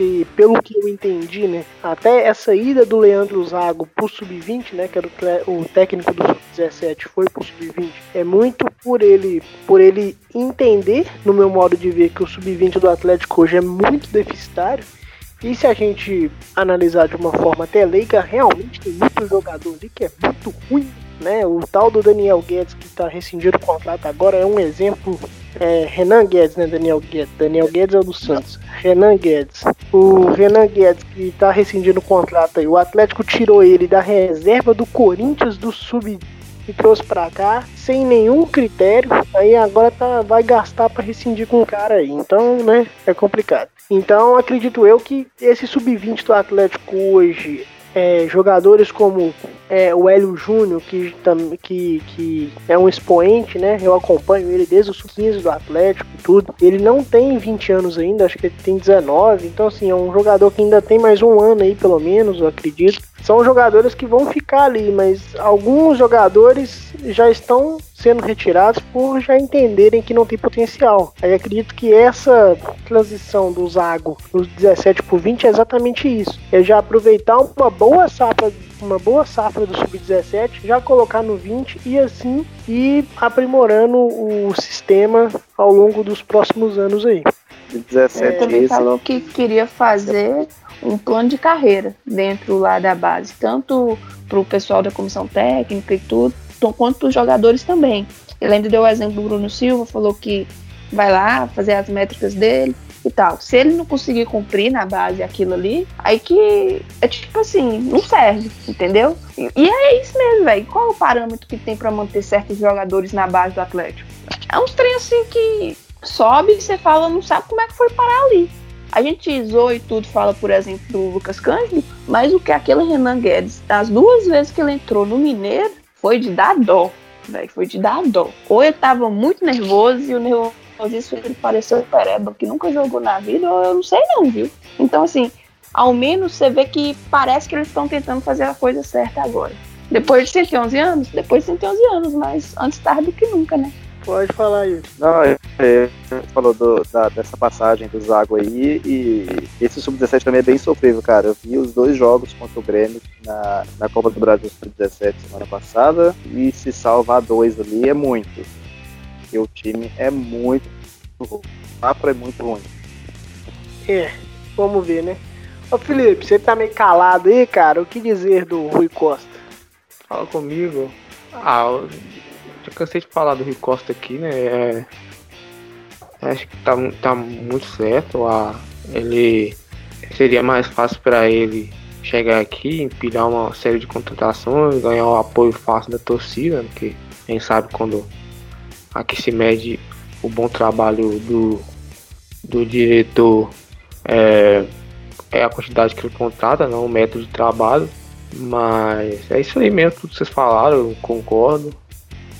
que, pelo que eu entendi, né, até essa ida do Leandro Zago pro sub-20, né, que era o, o técnico do sub-17, foi pro sub-20, é muito por ele, por ele entender, no meu modo de ver, que o sub-20 do Atlético hoje é muito deficitário. E se a gente analisar de uma forma até leiga, realmente tem muito jogador ali que é muito ruim, né? O tal do Daniel Guedes que está rescindindo o contrato agora é um exemplo é, Renan Guedes, né? Daniel Guedes. Daniel Guedes é o do Santos. Renan Guedes. O Renan Guedes que tá rescindindo o contrato aí. O Atlético tirou ele da reserva do Corinthians do Sub-20 e trouxe pra cá sem nenhum critério. Aí agora tá, vai gastar pra rescindir com o cara aí. Então, né, é complicado. Então, acredito eu que esse sub-20 do Atlético hoje é, jogadores como é, o Hélio Júnior, que, que, que é um expoente, né? Eu acompanho ele desde o sub-15 do Atlético e tudo. Ele não tem 20 anos ainda, acho que ele tem 19. Então, assim, é um jogador que ainda tem mais um ano aí, pelo menos, eu acredito. São jogadores que vão ficar ali, mas alguns jogadores já estão sendo retirados por já entenderem que não tem potencial. Aí acredito que essa transição do Zago dos 17 por 20 é exatamente isso. É já aproveitar uma boa safra uma boa safra do sub-17, já colocar no 20 e assim ir aprimorando o sistema ao longo dos próximos anos aí. 17 é, também falou que queria fazer um plano de carreira dentro lá da base, tanto para o pessoal da comissão técnica e tudo, quanto para os jogadores também. Ele ainda deu o exemplo do Bruno Silva, falou que vai lá fazer as métricas dele e tal. Se ele não conseguir cumprir na base aquilo ali, aí que é tipo assim, não serve, entendeu? E, e é isso mesmo, velho. Qual o parâmetro que tem para manter certos jogadores na base do Atlético? É uns trem assim que sobe e você fala, não sabe como é que foi parar ali. A gente zoou e tudo, fala, por exemplo, do Lucas Cândido, mas o que aquele Renan Guedes, as duas vezes que ele entrou no Mineiro, foi de dar dó, velho, foi de dar dó. Ou ele tava muito nervoso e o nervosismo ele pareceu pereba, que nunca jogou na vida, ou eu não sei não, viu? Então, assim, ao menos você vê que parece que eles estão tentando fazer a coisa certa agora. Depois de 111 anos? Depois de 111 anos, mas antes tarde do que nunca, né? Pode falar isso. Não, é, é, você falou do, da, dessa passagem do Zago aí, e esse Sub-17 também é bem sofrível, cara. Eu vi os dois jogos contra o Grêmio na, na Copa do Brasil Sub-17 semana passada, e se salvar dois ali é muito. Porque o time é muito. O papo é muito ruim. É, vamos ver, né? Ô Felipe, você tá meio calado aí, cara. O que dizer do Rui Costa? Fala comigo. Ah, já cansei de falar do Rui Costa aqui, né? É, acho que tá, tá muito certo. A, ele seria mais fácil para ele chegar aqui, empilhar uma série de contratações, ganhar o apoio fácil da torcida, porque quem sabe quando aqui se mede o bom trabalho do, do diretor é, é a quantidade que ele contrata, não o método de trabalho. Mas é isso aí mesmo, tudo que vocês falaram, eu concordo.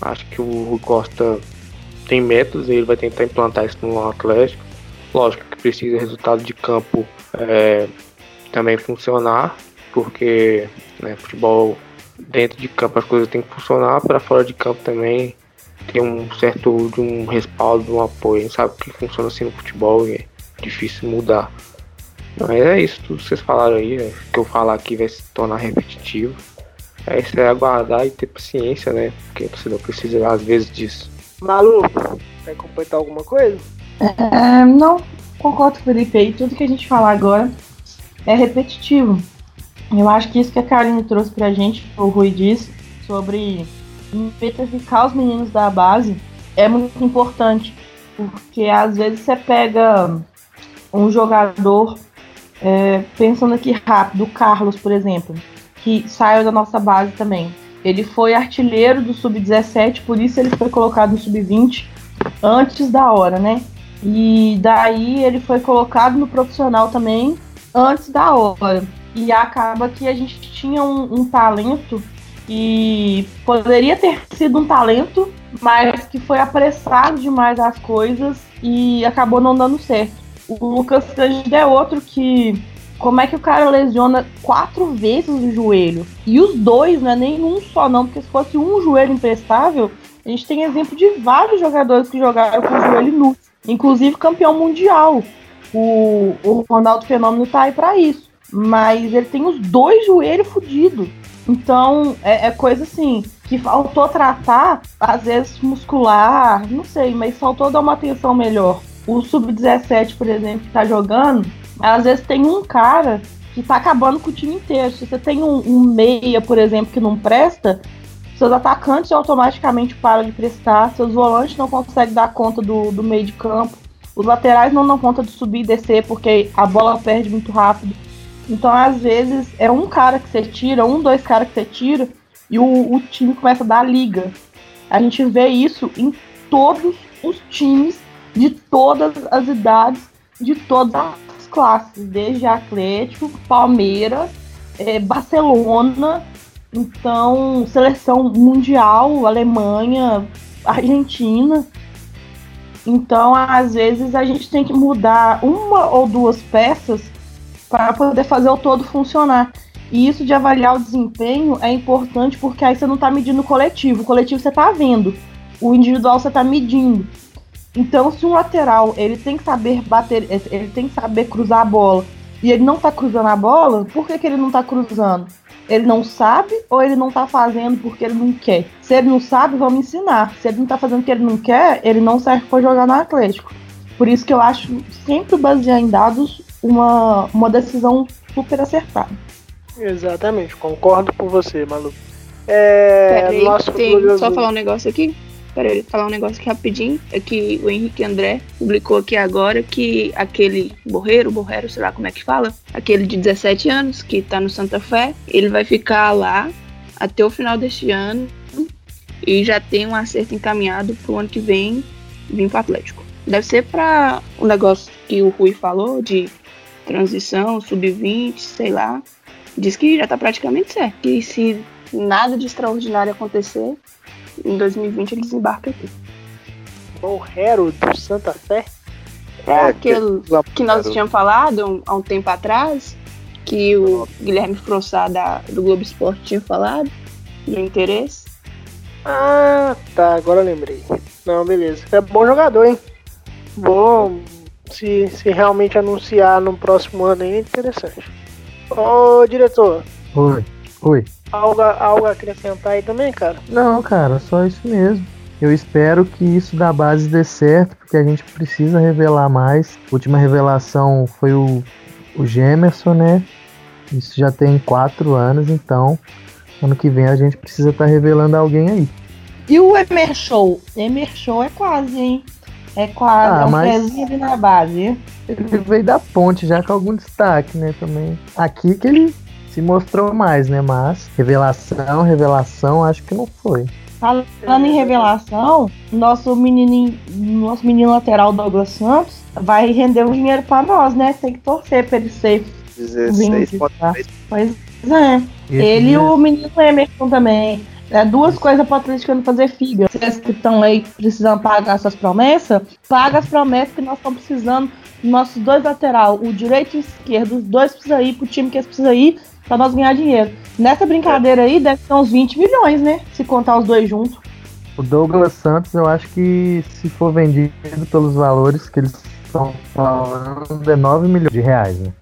Acho que o Rui Costa tem métodos e ele vai tentar implantar isso no Atlético. Lógico que precisa resultado de campo é, também funcionar, porque né, futebol dentro de campo as coisas têm que funcionar, para fora de campo também tem um certo de um respaldo, um apoio. A gente sabe que funciona assim no futebol e é difícil mudar. Mas é isso, tudo que vocês falaram aí, é, que eu falar aqui vai se tornar repetitivo. É isso é aguardar e ter paciência, né? Porque o torcedor precisa às vezes disso. Malu, quer completar alguma coisa? É, não, concordo com o Felipe aí. Tudo que a gente falar agora é repetitivo. Eu acho que isso que a Karine trouxe pra gente, o Rui disse, sobre petrificar os meninos da base é muito importante. Porque às vezes você pega um jogador, é, pensando aqui rápido, o Carlos, por exemplo que saiu da nossa base também. Ele foi artilheiro do sub-17, por isso ele foi colocado no sub-20 antes da hora, né? E daí ele foi colocado no profissional também antes da hora. E acaba que a gente tinha um, um talento que poderia ter sido um talento, mas que foi apressado demais as coisas e acabou não dando certo. O Lucas Cândido é outro que como é que o cara lesiona quatro vezes o joelho? E os dois, não é nem um só, não, porque se fosse um joelho imprestável, a gente tem exemplo de vários jogadores que jogaram com o joelho nu, inclusive campeão mundial. O, o Ronaldo Fenômeno tá aí pra isso. Mas ele tem os dois joelhos fodidos. Então, é, é, coisa assim, que faltou tratar, às vezes muscular, não sei, mas faltou dar uma atenção melhor. O Sub-17, por exemplo, que tá jogando, às vezes tem um cara que tá acabando com o time inteiro. Se você tem um, um meia, por exemplo, que não presta, seus atacantes automaticamente param de prestar, seus volantes não conseguem dar conta do, do meio de campo, os laterais não dão conta de subir e descer porque a bola perde muito rápido. Então, às vezes, é um cara que você tira, um, dois caras que você tira, e o, o time começa a dar liga. A gente vê isso em todos os times de todas as idades, de todas as classes, desde Atlético, Palmeiras, é, Barcelona, então seleção mundial, Alemanha, Argentina. Então, às vezes, a gente tem que mudar uma ou duas peças para poder fazer o todo funcionar. E isso de avaliar o desempenho é importante porque aí você não está medindo o coletivo. O coletivo você está vendo, o individual você está medindo. Então, se um lateral ele tem que saber bater, ele tem que saber cruzar a bola e ele não está cruzando a bola, por que, que ele não está cruzando? Ele não sabe ou ele não está fazendo porque ele não quer? Se ele não sabe, vamos ensinar. Se ele não está fazendo porque ele não quer, ele não serve para jogar no Atlético. Por isso que eu acho sempre basear em dados uma, uma decisão super acertada. Exatamente, concordo com você, maluco. É, Peraí, nosso tem, só falar um negócio aqui. Peraí, falar um negócio aqui rapidinho. É que o Henrique André publicou aqui agora que aquele Borreiro, Borreiro, sei lá como é que fala, aquele de 17 anos que tá no Santa Fé, ele vai ficar lá até o final deste ano e já tem um acerto encaminhado pro ano que vem vir pro Atlético. Deve ser para o negócio que o Rui falou de transição, sub-20, sei lá. Diz que já tá praticamente certo. E se nada de extraordinário acontecer, em 2020 ele desembarca aqui. Borrero do Santa Fé. É aquele que nós tínhamos falado um- há um tempo atrás, que o Guilherme Frossá da, do Globo Esporte tinha falado, do interesse. Ah, tá, agora eu lembrei. Não, beleza. É bom jogador, hein? Bom, se, se realmente anunciar no próximo ano aí, é interessante. Ô, diretor, Oi. Oi. Algo, algo a acrescentar aí também, cara? Não, cara, só isso mesmo. Eu espero que isso da base dê certo, porque a gente precisa revelar mais. A última revelação foi o, o Gemerson, né? Isso já tem quatro anos, então ano que vem a gente precisa estar revelando alguém aí. E o Emer Show? Emer Show é quase, hein? É quase, Ah, é um mas- pezinho ali na base. Ele veio da ponte já com algum destaque, né? Também. Aqui que ele se mostrou mais, né? Mas revelação, revelação, acho que não foi. Falando em revelação, nosso menininho, nosso menino lateral Douglas Santos vai render um dinheiro pra nós, né? Tem que torcer pra ele ser 16,3 Pois é. Esse ele e o menino Emerson também. É duas coisas pro Atlético não fazer figa. Vocês que estão aí precisando pagar suas promessas, paga as promessas que nós estamos precisando. Nossos dois lateral, o direito e o esquerdo, os dois precisam ir pro time que eles precisam ir pra nós ganhar dinheiro. Nessa brincadeira aí deve ter uns 20 milhões, né? Se contar os dois juntos. O Douglas Santos, eu acho que se for vendido pelos valores que eles estão falando, é 9 milhões de reais, né?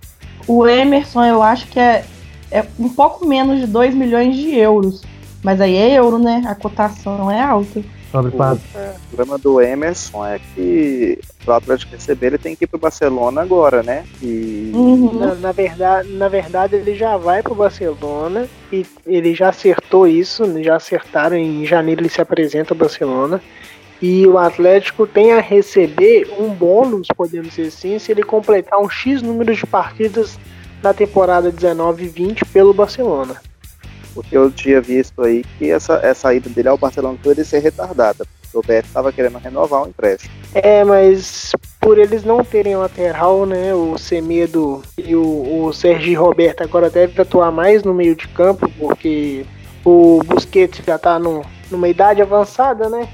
O Emerson, eu acho que é, é um pouco menos de 2 milhões de euros. Mas aí é euro, né? A cotação é alta. Sobre O problema do Emerson é que o Atlético receber ele tem que ir pro Barcelona agora, né? E Uhum. Na, na verdade, na verdade, ele já vai pro Barcelona e ele já acertou isso, né? já acertaram. Em janeiro ele se apresenta ao Barcelona. E o Atlético tem a receber um bônus, podemos dizer assim, se ele completar um X número de partidas na temporada 19 e 20 pelo Barcelona. Porque eu tinha visto aí que essa, essa ida dele ao Barcelona poderia ser retardada. O Beto estava querendo renovar o empréstimo. É, mas por eles não terem lateral, né? O Semedo e o, o Sergi Roberto agora devem atuar mais no meio de campo, porque o Busquets já tá no, numa idade avançada, né?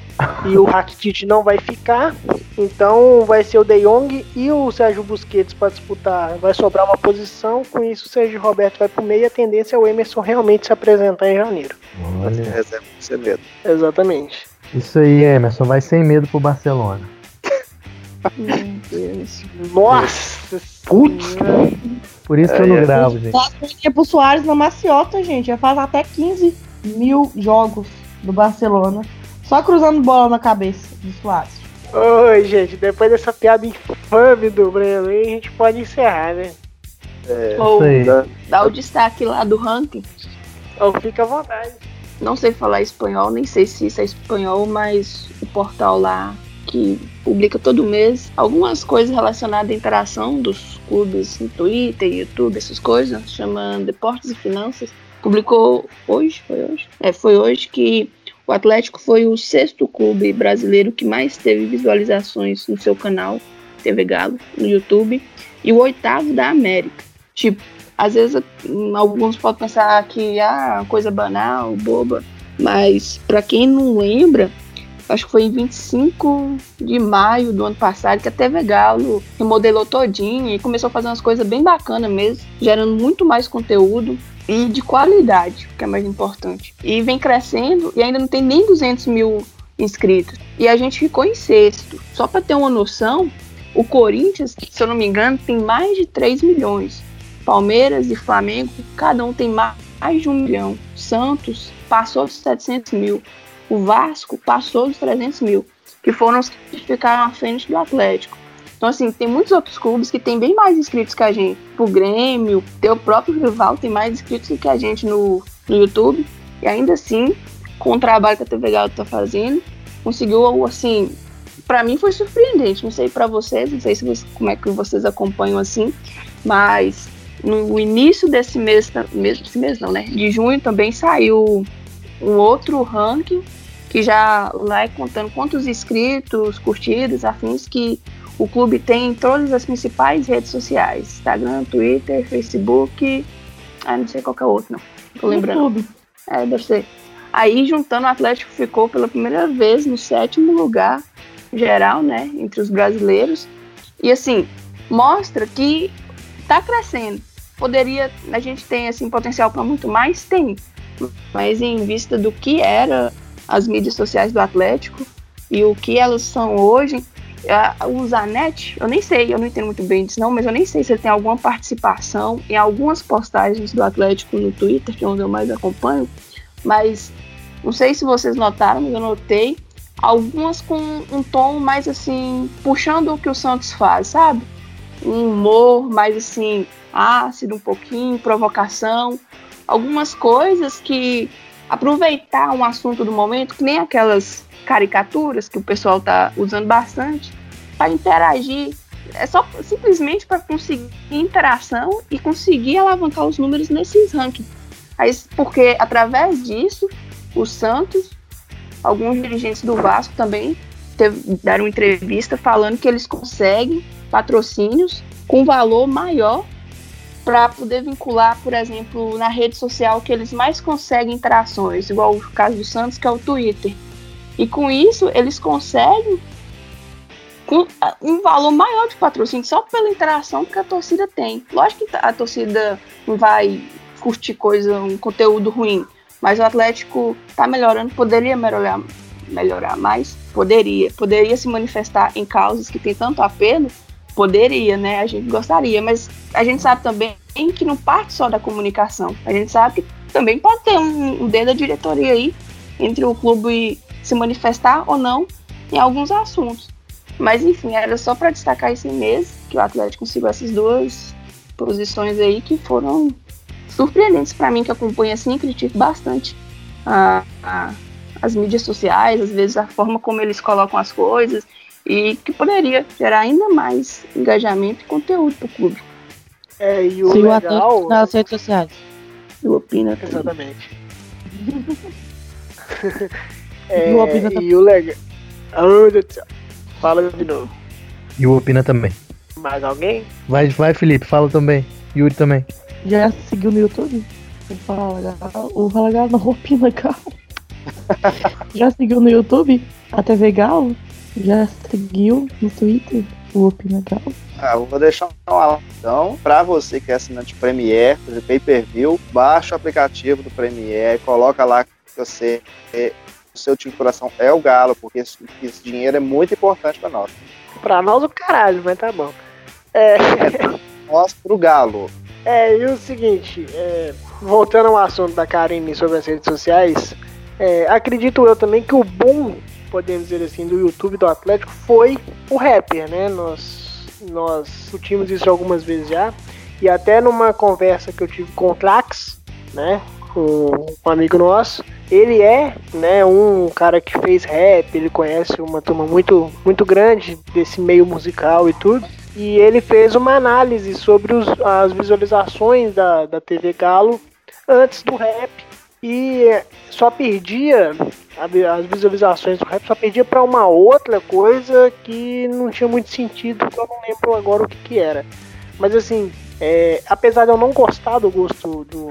E o Rakitic não vai ficar. Então vai ser o De Jong e o Sérgio Busquets para disputar. Vai sobrar uma posição, com isso o Sergi Roberto vai pro meio e a tendência é o Emerson realmente se apresentar em janeiro. Vai ser Olha, reserva do Semedo. Exatamente. isso aí, Emerson, vai sem medo pro Barcelona. Meu Deus. Nossa! Putz! Por isso que eu É, não é. gravo, gente. Que pro Soares na maciota, gente. Já faz até 15 mil jogos do Barcelona. Só cruzando bola na cabeça do Soares. Oi, gente, depois dessa piada infame do Breno aí, a gente pode encerrar, né? É, Ou da- dá o destaque lá do ranking. Então fica à vontade. Não sei falar espanhol, nem sei se isso é espanhol, mas o portal lá que publica todo mês algumas coisas relacionadas à interação dos clubes no Twitter, YouTube, essas coisas, chama Deportes e Finanças. Publicou hoje, foi hoje? É, foi hoje que o Atlético foi o sexto clube brasileiro que mais teve visualizações no seu canal TV Galo no YouTube e o oitavo da América. Tipo, às vezes alguns podem pensar que ah, coisa banal, boba, mas para quem não lembra, acho que foi em 25 de maio do ano passado que a TV Galo remodelou todinho e começou a fazer umas coisas bem bacanas mesmo, gerando muito mais conteúdo e de qualidade, que é mais importante. E vem crescendo e ainda não tem nem 200 mil inscritos. E a gente ficou em sexto. Só para ter uma noção, o Corinthians, se eu não me engano, tem mais de 3 milhões. Palmeiras e Flamengo, cada um tem mais de um milhão. Santos passou dos 700 mil. O Vasco passou dos 300 mil, que foram os que ficaram à frente do Atlético. Então, assim, tem muitos outros clubes que têm bem mais inscritos que a gente. O Grêmio, o próprio rival tem mais inscritos que a gente no, no YouTube. E ainda assim, com o trabalho que a TV Galo tá fazendo, conseguiu, assim, para mim foi surpreendente. Não sei para vocês, não sei se vocês, como é que vocês acompanham assim, mas no início desse mês, mesmo esse mês não, né? De junho também saiu um outro ranking que já lá é contando quantos inscritos, curtidas, afins que o clube tem em todas as principais redes sociais: Instagram, Twitter, Facebook. Ah, não sei qual é o outro, não. Tô lembrando. YouTube. É, deve ser. Aí, juntando, o Atlético ficou pela primeira vez no sétimo lugar geral, né, entre os brasileiros. E assim, mostra que tá crescendo. Poderia, a gente tem assim potencial para muito mais, tem. Mas em vista do que era as mídias sociais do Atlético e o que elas são hoje, o Zanetti, eu nem sei, eu não entendo muito bem disso não, mas eu nem sei se ele tem alguma participação em algumas postagens do Atlético no Twitter, que é onde eu mais acompanho, mas não sei se vocês notaram, mas eu notei algumas com um tom mais assim, puxando o que o Santos faz, sabe? Um humor mais assim, ácido um pouquinho, provocação, algumas coisas que aproveitar um assunto do momento, que nem aquelas caricaturas que o pessoal tá usando bastante, para interagir. É só simplesmente para conseguir interação e conseguir alavancar os números nesses rankings. Aí, porque através disso, o Santos, alguns dirigentes do Vasco também teve, deram entrevista falando que eles conseguem patrocínios com valor maior para poder vincular, por exemplo, na rede social que eles mais conseguem interações, igual o caso do Santos, que é o Twitter. E com isso, eles conseguem um valor maior de patrocínio só pela interação que a torcida tem. Lógico que a torcida não vai curtir coisa, um conteúdo ruim, mas o Atlético está melhorando, poderia melhorar, melhorar mais, poderia, poderia se manifestar em causas que tem tanto apelo, poderia, né? A gente gostaria, mas a gente sabe também que não parte só da comunicação. A gente sabe que também pode ter um, um dedo da diretoria aí entre o clube se manifestar ou não em alguns assuntos. Mas enfim, era só para destacar esse mês que o Atlético conseguiu essas duas posições aí que foram surpreendentes para mim, que acompanho assim, critico bastante a, a, as mídias sociais, às vezes a forma como eles colocam as coisas e que poderia gerar ainda mais engajamento e conteúdo para o clube. É, e o Sim, legal... nas redes sociais. O Opina Exatamente. <laughs> é, e o legal... Oh, Deus do céu. Fala de novo. E o Opina também. Mais alguém? Vai, vai, Felipe, fala também. Yuri também. Já seguiu no YouTube? O Fala Galo, o Fala Galo não, Opina Galo. Já seguiu no YouTube? A TV Galo? Já seguiu no Twitter? O Opina Galo? Ah, eu vou deixar um alerta. Então, para você que é assinante Premiere, fazer pay-per-view, baixa o aplicativo do Premiere, coloca lá que você o seu time de coração é o Galo, porque esse, esse dinheiro é muito importante para nós. Pra nós o caralho, mas tá bom. É, <laughs> Nós pro Galo. é e o seguinte, é, voltando ao assunto da Karine sobre as redes sociais, é, acredito eu também que o boom, podemos dizer assim, do YouTube do Atlético foi o rapper, né? Nós, nós discutimos isso algumas vezes já, e até numa conversa que eu tive com o Trax, né? Um, amigo nosso, ele é, né, um cara que fez rap, ele conhece uma turma muito, muito grande desse meio musical e tudo. E ele fez uma análise sobre os, as visualizações da, da TV Galo antes do rap e só perdia as visualizações do rap só perdia para uma outra coisa que não tinha muito sentido, que eu não lembro agora o que, que era. Mas assim, é, apesar de eu não gostar do gosto do,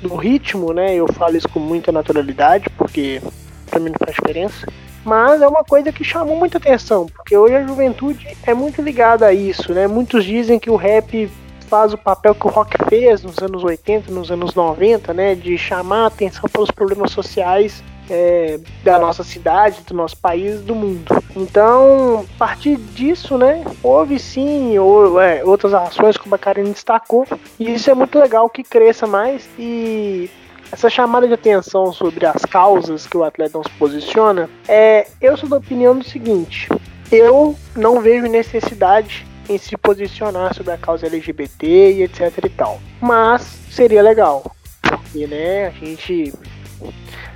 do ritmo, né? Eu falo isso com muita naturalidade, porque para mim não faz diferença. Mas é uma coisa que chamou muita atenção, porque hoje a juventude é muito ligada a isso, né? Muitos dizem que o rap faz o papel que o rock fez nos anos 80, nos anos 90, né? De chamar a atenção pelos problemas sociais é, da nossa cidade, do nosso país, do mundo. Então, a partir disso, né, houve sim ou, é, outras ações, como a Karine destacou, e isso é muito legal que cresça mais e essa chamada de atenção sobre as causas que o atleta não se posiciona, é, eu sou da opinião do seguinte: eu não vejo necessidade em se posicionar sobre a causa LGBT e etc e tal. Mas seria legal, porque né, a gente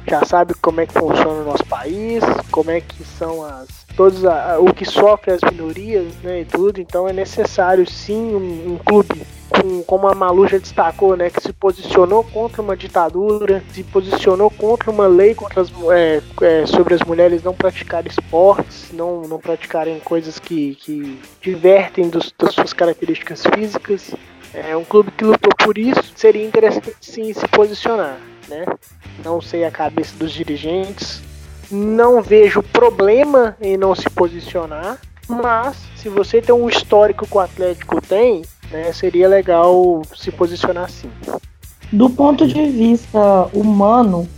já sabe como é que funciona o nosso país, como é que são as todos a, o que sofre as minorias, né, e tudo. Então é necessário sim um, um clube com, como a Malu já destacou, né, que se posicionou contra uma ditadura, se posicionou contra uma lei contra as, é, é, sobre as mulheres não praticarem esportes, não, não praticarem coisas que, que divertem dos, das suas características físicas. É um clube que lutou por isso, seria interessante sim se posicionar, né? Não sei a cabeça dos dirigentes, não vejo problema em não se posicionar, mas se você tem um histórico que o Atlético tem, né, seria legal se posicionar assim. Do ponto de vista humano,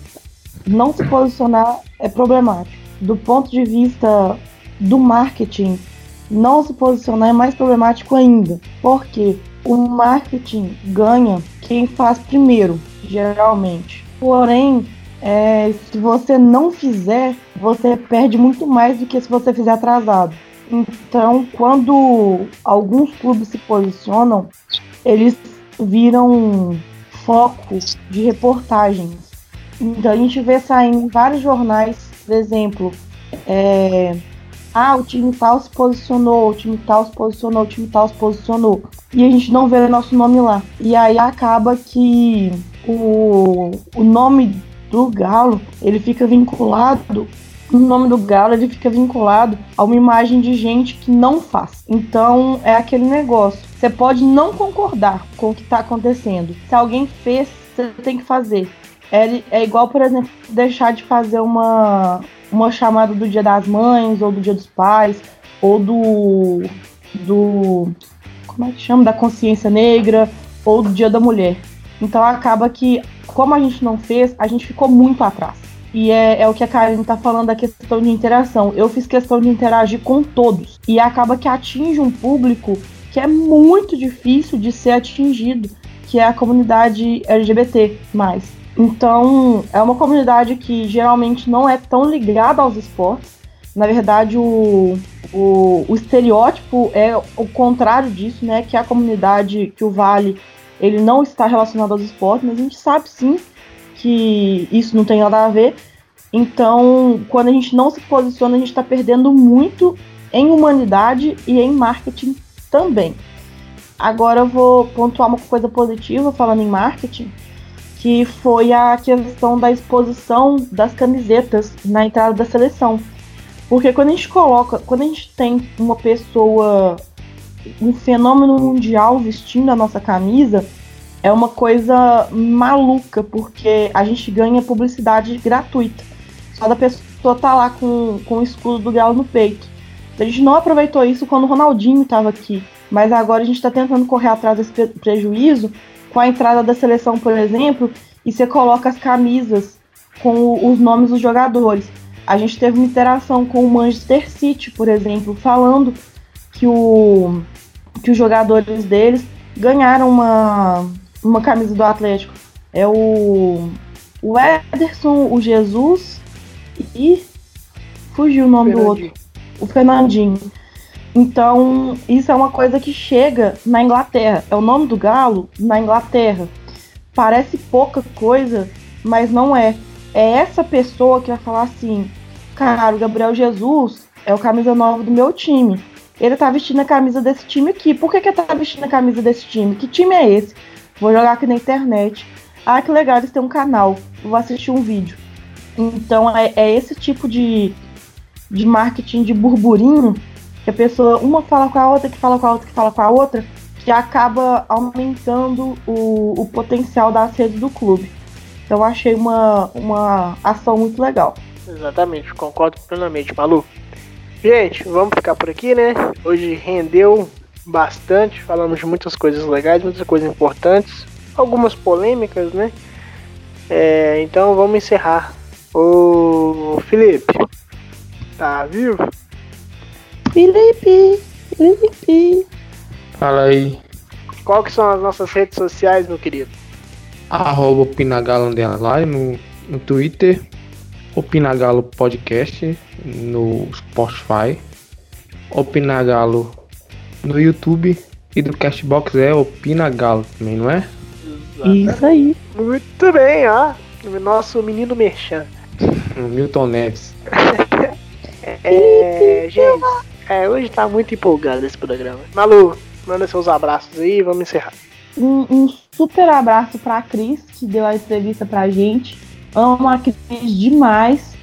não se posicionar é problemático. Do ponto de vista do marketing, não se posicionar é mais problemático ainda. Porque o marketing ganha quem faz primeiro, geralmente. Porém, é, se você não fizer, você perde muito mais do que se você fizer atrasado. Então, quando alguns clubes se posicionam, eles viram foco de reportagens. Então, a gente vê saindo em vários jornais, por exemplo, é, ah, o time tal se posicionou, o time tal se posicionou, o time tal se posicionou. E a gente não vê nosso nome lá. E aí acaba que o, o nome do Galo, ele fica vinculado o nome do Galo ele fica vinculado a uma imagem de gente que não faz. Então é aquele negócio. Você pode não concordar com o que está acontecendo. Se alguém fez, você tem que fazer. É, é igual, por exemplo, deixar de fazer uma, uma chamada do Dia das Mães, ou do Dia dos Pais, ou do. do. como é que chama? Da consciência negra, ou do Dia da Mulher. Então acaba que, como a gente não fez, a gente ficou muito atrás. E é, é o que a Karine tá falando da questão de interação. Eu fiz questão de interagir com todos. E acaba que atinge um público que é muito difícil de ser atingido, que é a comunidade LGBT. Então, é uma comunidade que geralmente não é tão ligada aos esportes. Na verdade, o, o, o estereótipo é o contrário disso, né? Que é a comunidade, que o Vale ele não está relacionado aos esportes, mas a gente sabe sim que isso não tem nada a ver. Então, quando a gente não se posiciona, a gente está perdendo muito em humanidade e em marketing também. Agora eu vou pontuar uma coisa positiva falando em marketing, que foi a questão da exposição das camisetas na entrada da seleção. Porque quando a gente coloca, quando a gente tem uma pessoa um fenômeno mundial vestindo a nossa camisa é uma coisa maluca, porque a gente ganha publicidade gratuita. Só da pessoa tá lá com, com o escudo do Galo no peito. A gente não aproveitou isso quando o Ronaldinho estava aqui, mas agora a gente está tentando correr atrás desse prejuízo com a entrada da seleção, por exemplo, e você coloca as camisas com os nomes dos jogadores. A gente teve uma interação com o Manchester City, por exemplo, falando que o que os jogadores deles ganharam uma, uma camisa do Atlético. É o, o Ederson, o Jesus e fugiu o nome do outro. O Fernandinho. Então, isso é uma coisa que chega na Inglaterra. É o nome do Galo na Inglaterra. Parece pouca coisa, mas não é. É essa pessoa que vai falar assim: cara, o Gabriel Jesus é o camisa nova do meu time ele tá vestindo a camisa desse time aqui. Por que, que ele tá vestindo a camisa desse time? Que time é esse? Vou jogar aqui na internet. ah, que legal, eles têm um canal, vou assistir um vídeo. Então é, é esse tipo de, de marketing de burburinho que a pessoa, uma fala com a outra, que fala com a outra, que fala com a outra, que acaba aumentando o, o potencial das redes do clube. Então eu achei uma, uma ação muito legal. Exatamente, concordo plenamente, Malu. Gente, vamos ficar por aqui, né? Hoje rendeu bastante, falamos de muitas coisas legais, muitas coisas importantes, algumas polêmicas, né? É, então vamos encerrar. O Felipe, tá vivo? Felipe, Felipe. Fala aí. Qual que são as nossas redes sociais, meu querido? Arroba Pinagalo Underline no, no Twitter. O Pinagalo Podcast no Spotify. O Pinagalo no YouTube. E do Castbox é o Pinagalo também, não é? Isso aí. Muito bem, ó. Nosso menino merchan. <laughs> Milton Neves. <laughs> É, gente, é, hoje tá muito empolgado esse programa. Malu, manda seus abraços aí e vamos encerrar. Um, um super abraço pra Cris, que deu a entrevista pra gente. Amo a Cris demais.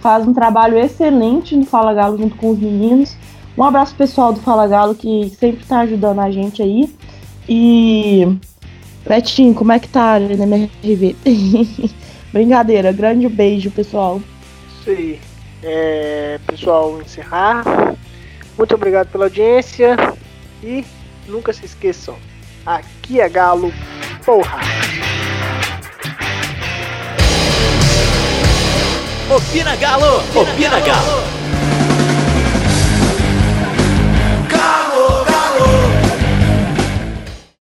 Faz um trabalho excelente no Fala Galo junto com os meninos. Um abraço pessoal do Fala Galo que sempre tá ajudando a gente aí. E. Betinho, como é que tá na MRV? <laughs> Brincadeira, grande beijo, pessoal. Isso aí. É, pessoal, encerrar. Muito obrigado pela audiência. E nunca se esqueçam: aqui é Galo, porra! Opina Galo! Opina Galo!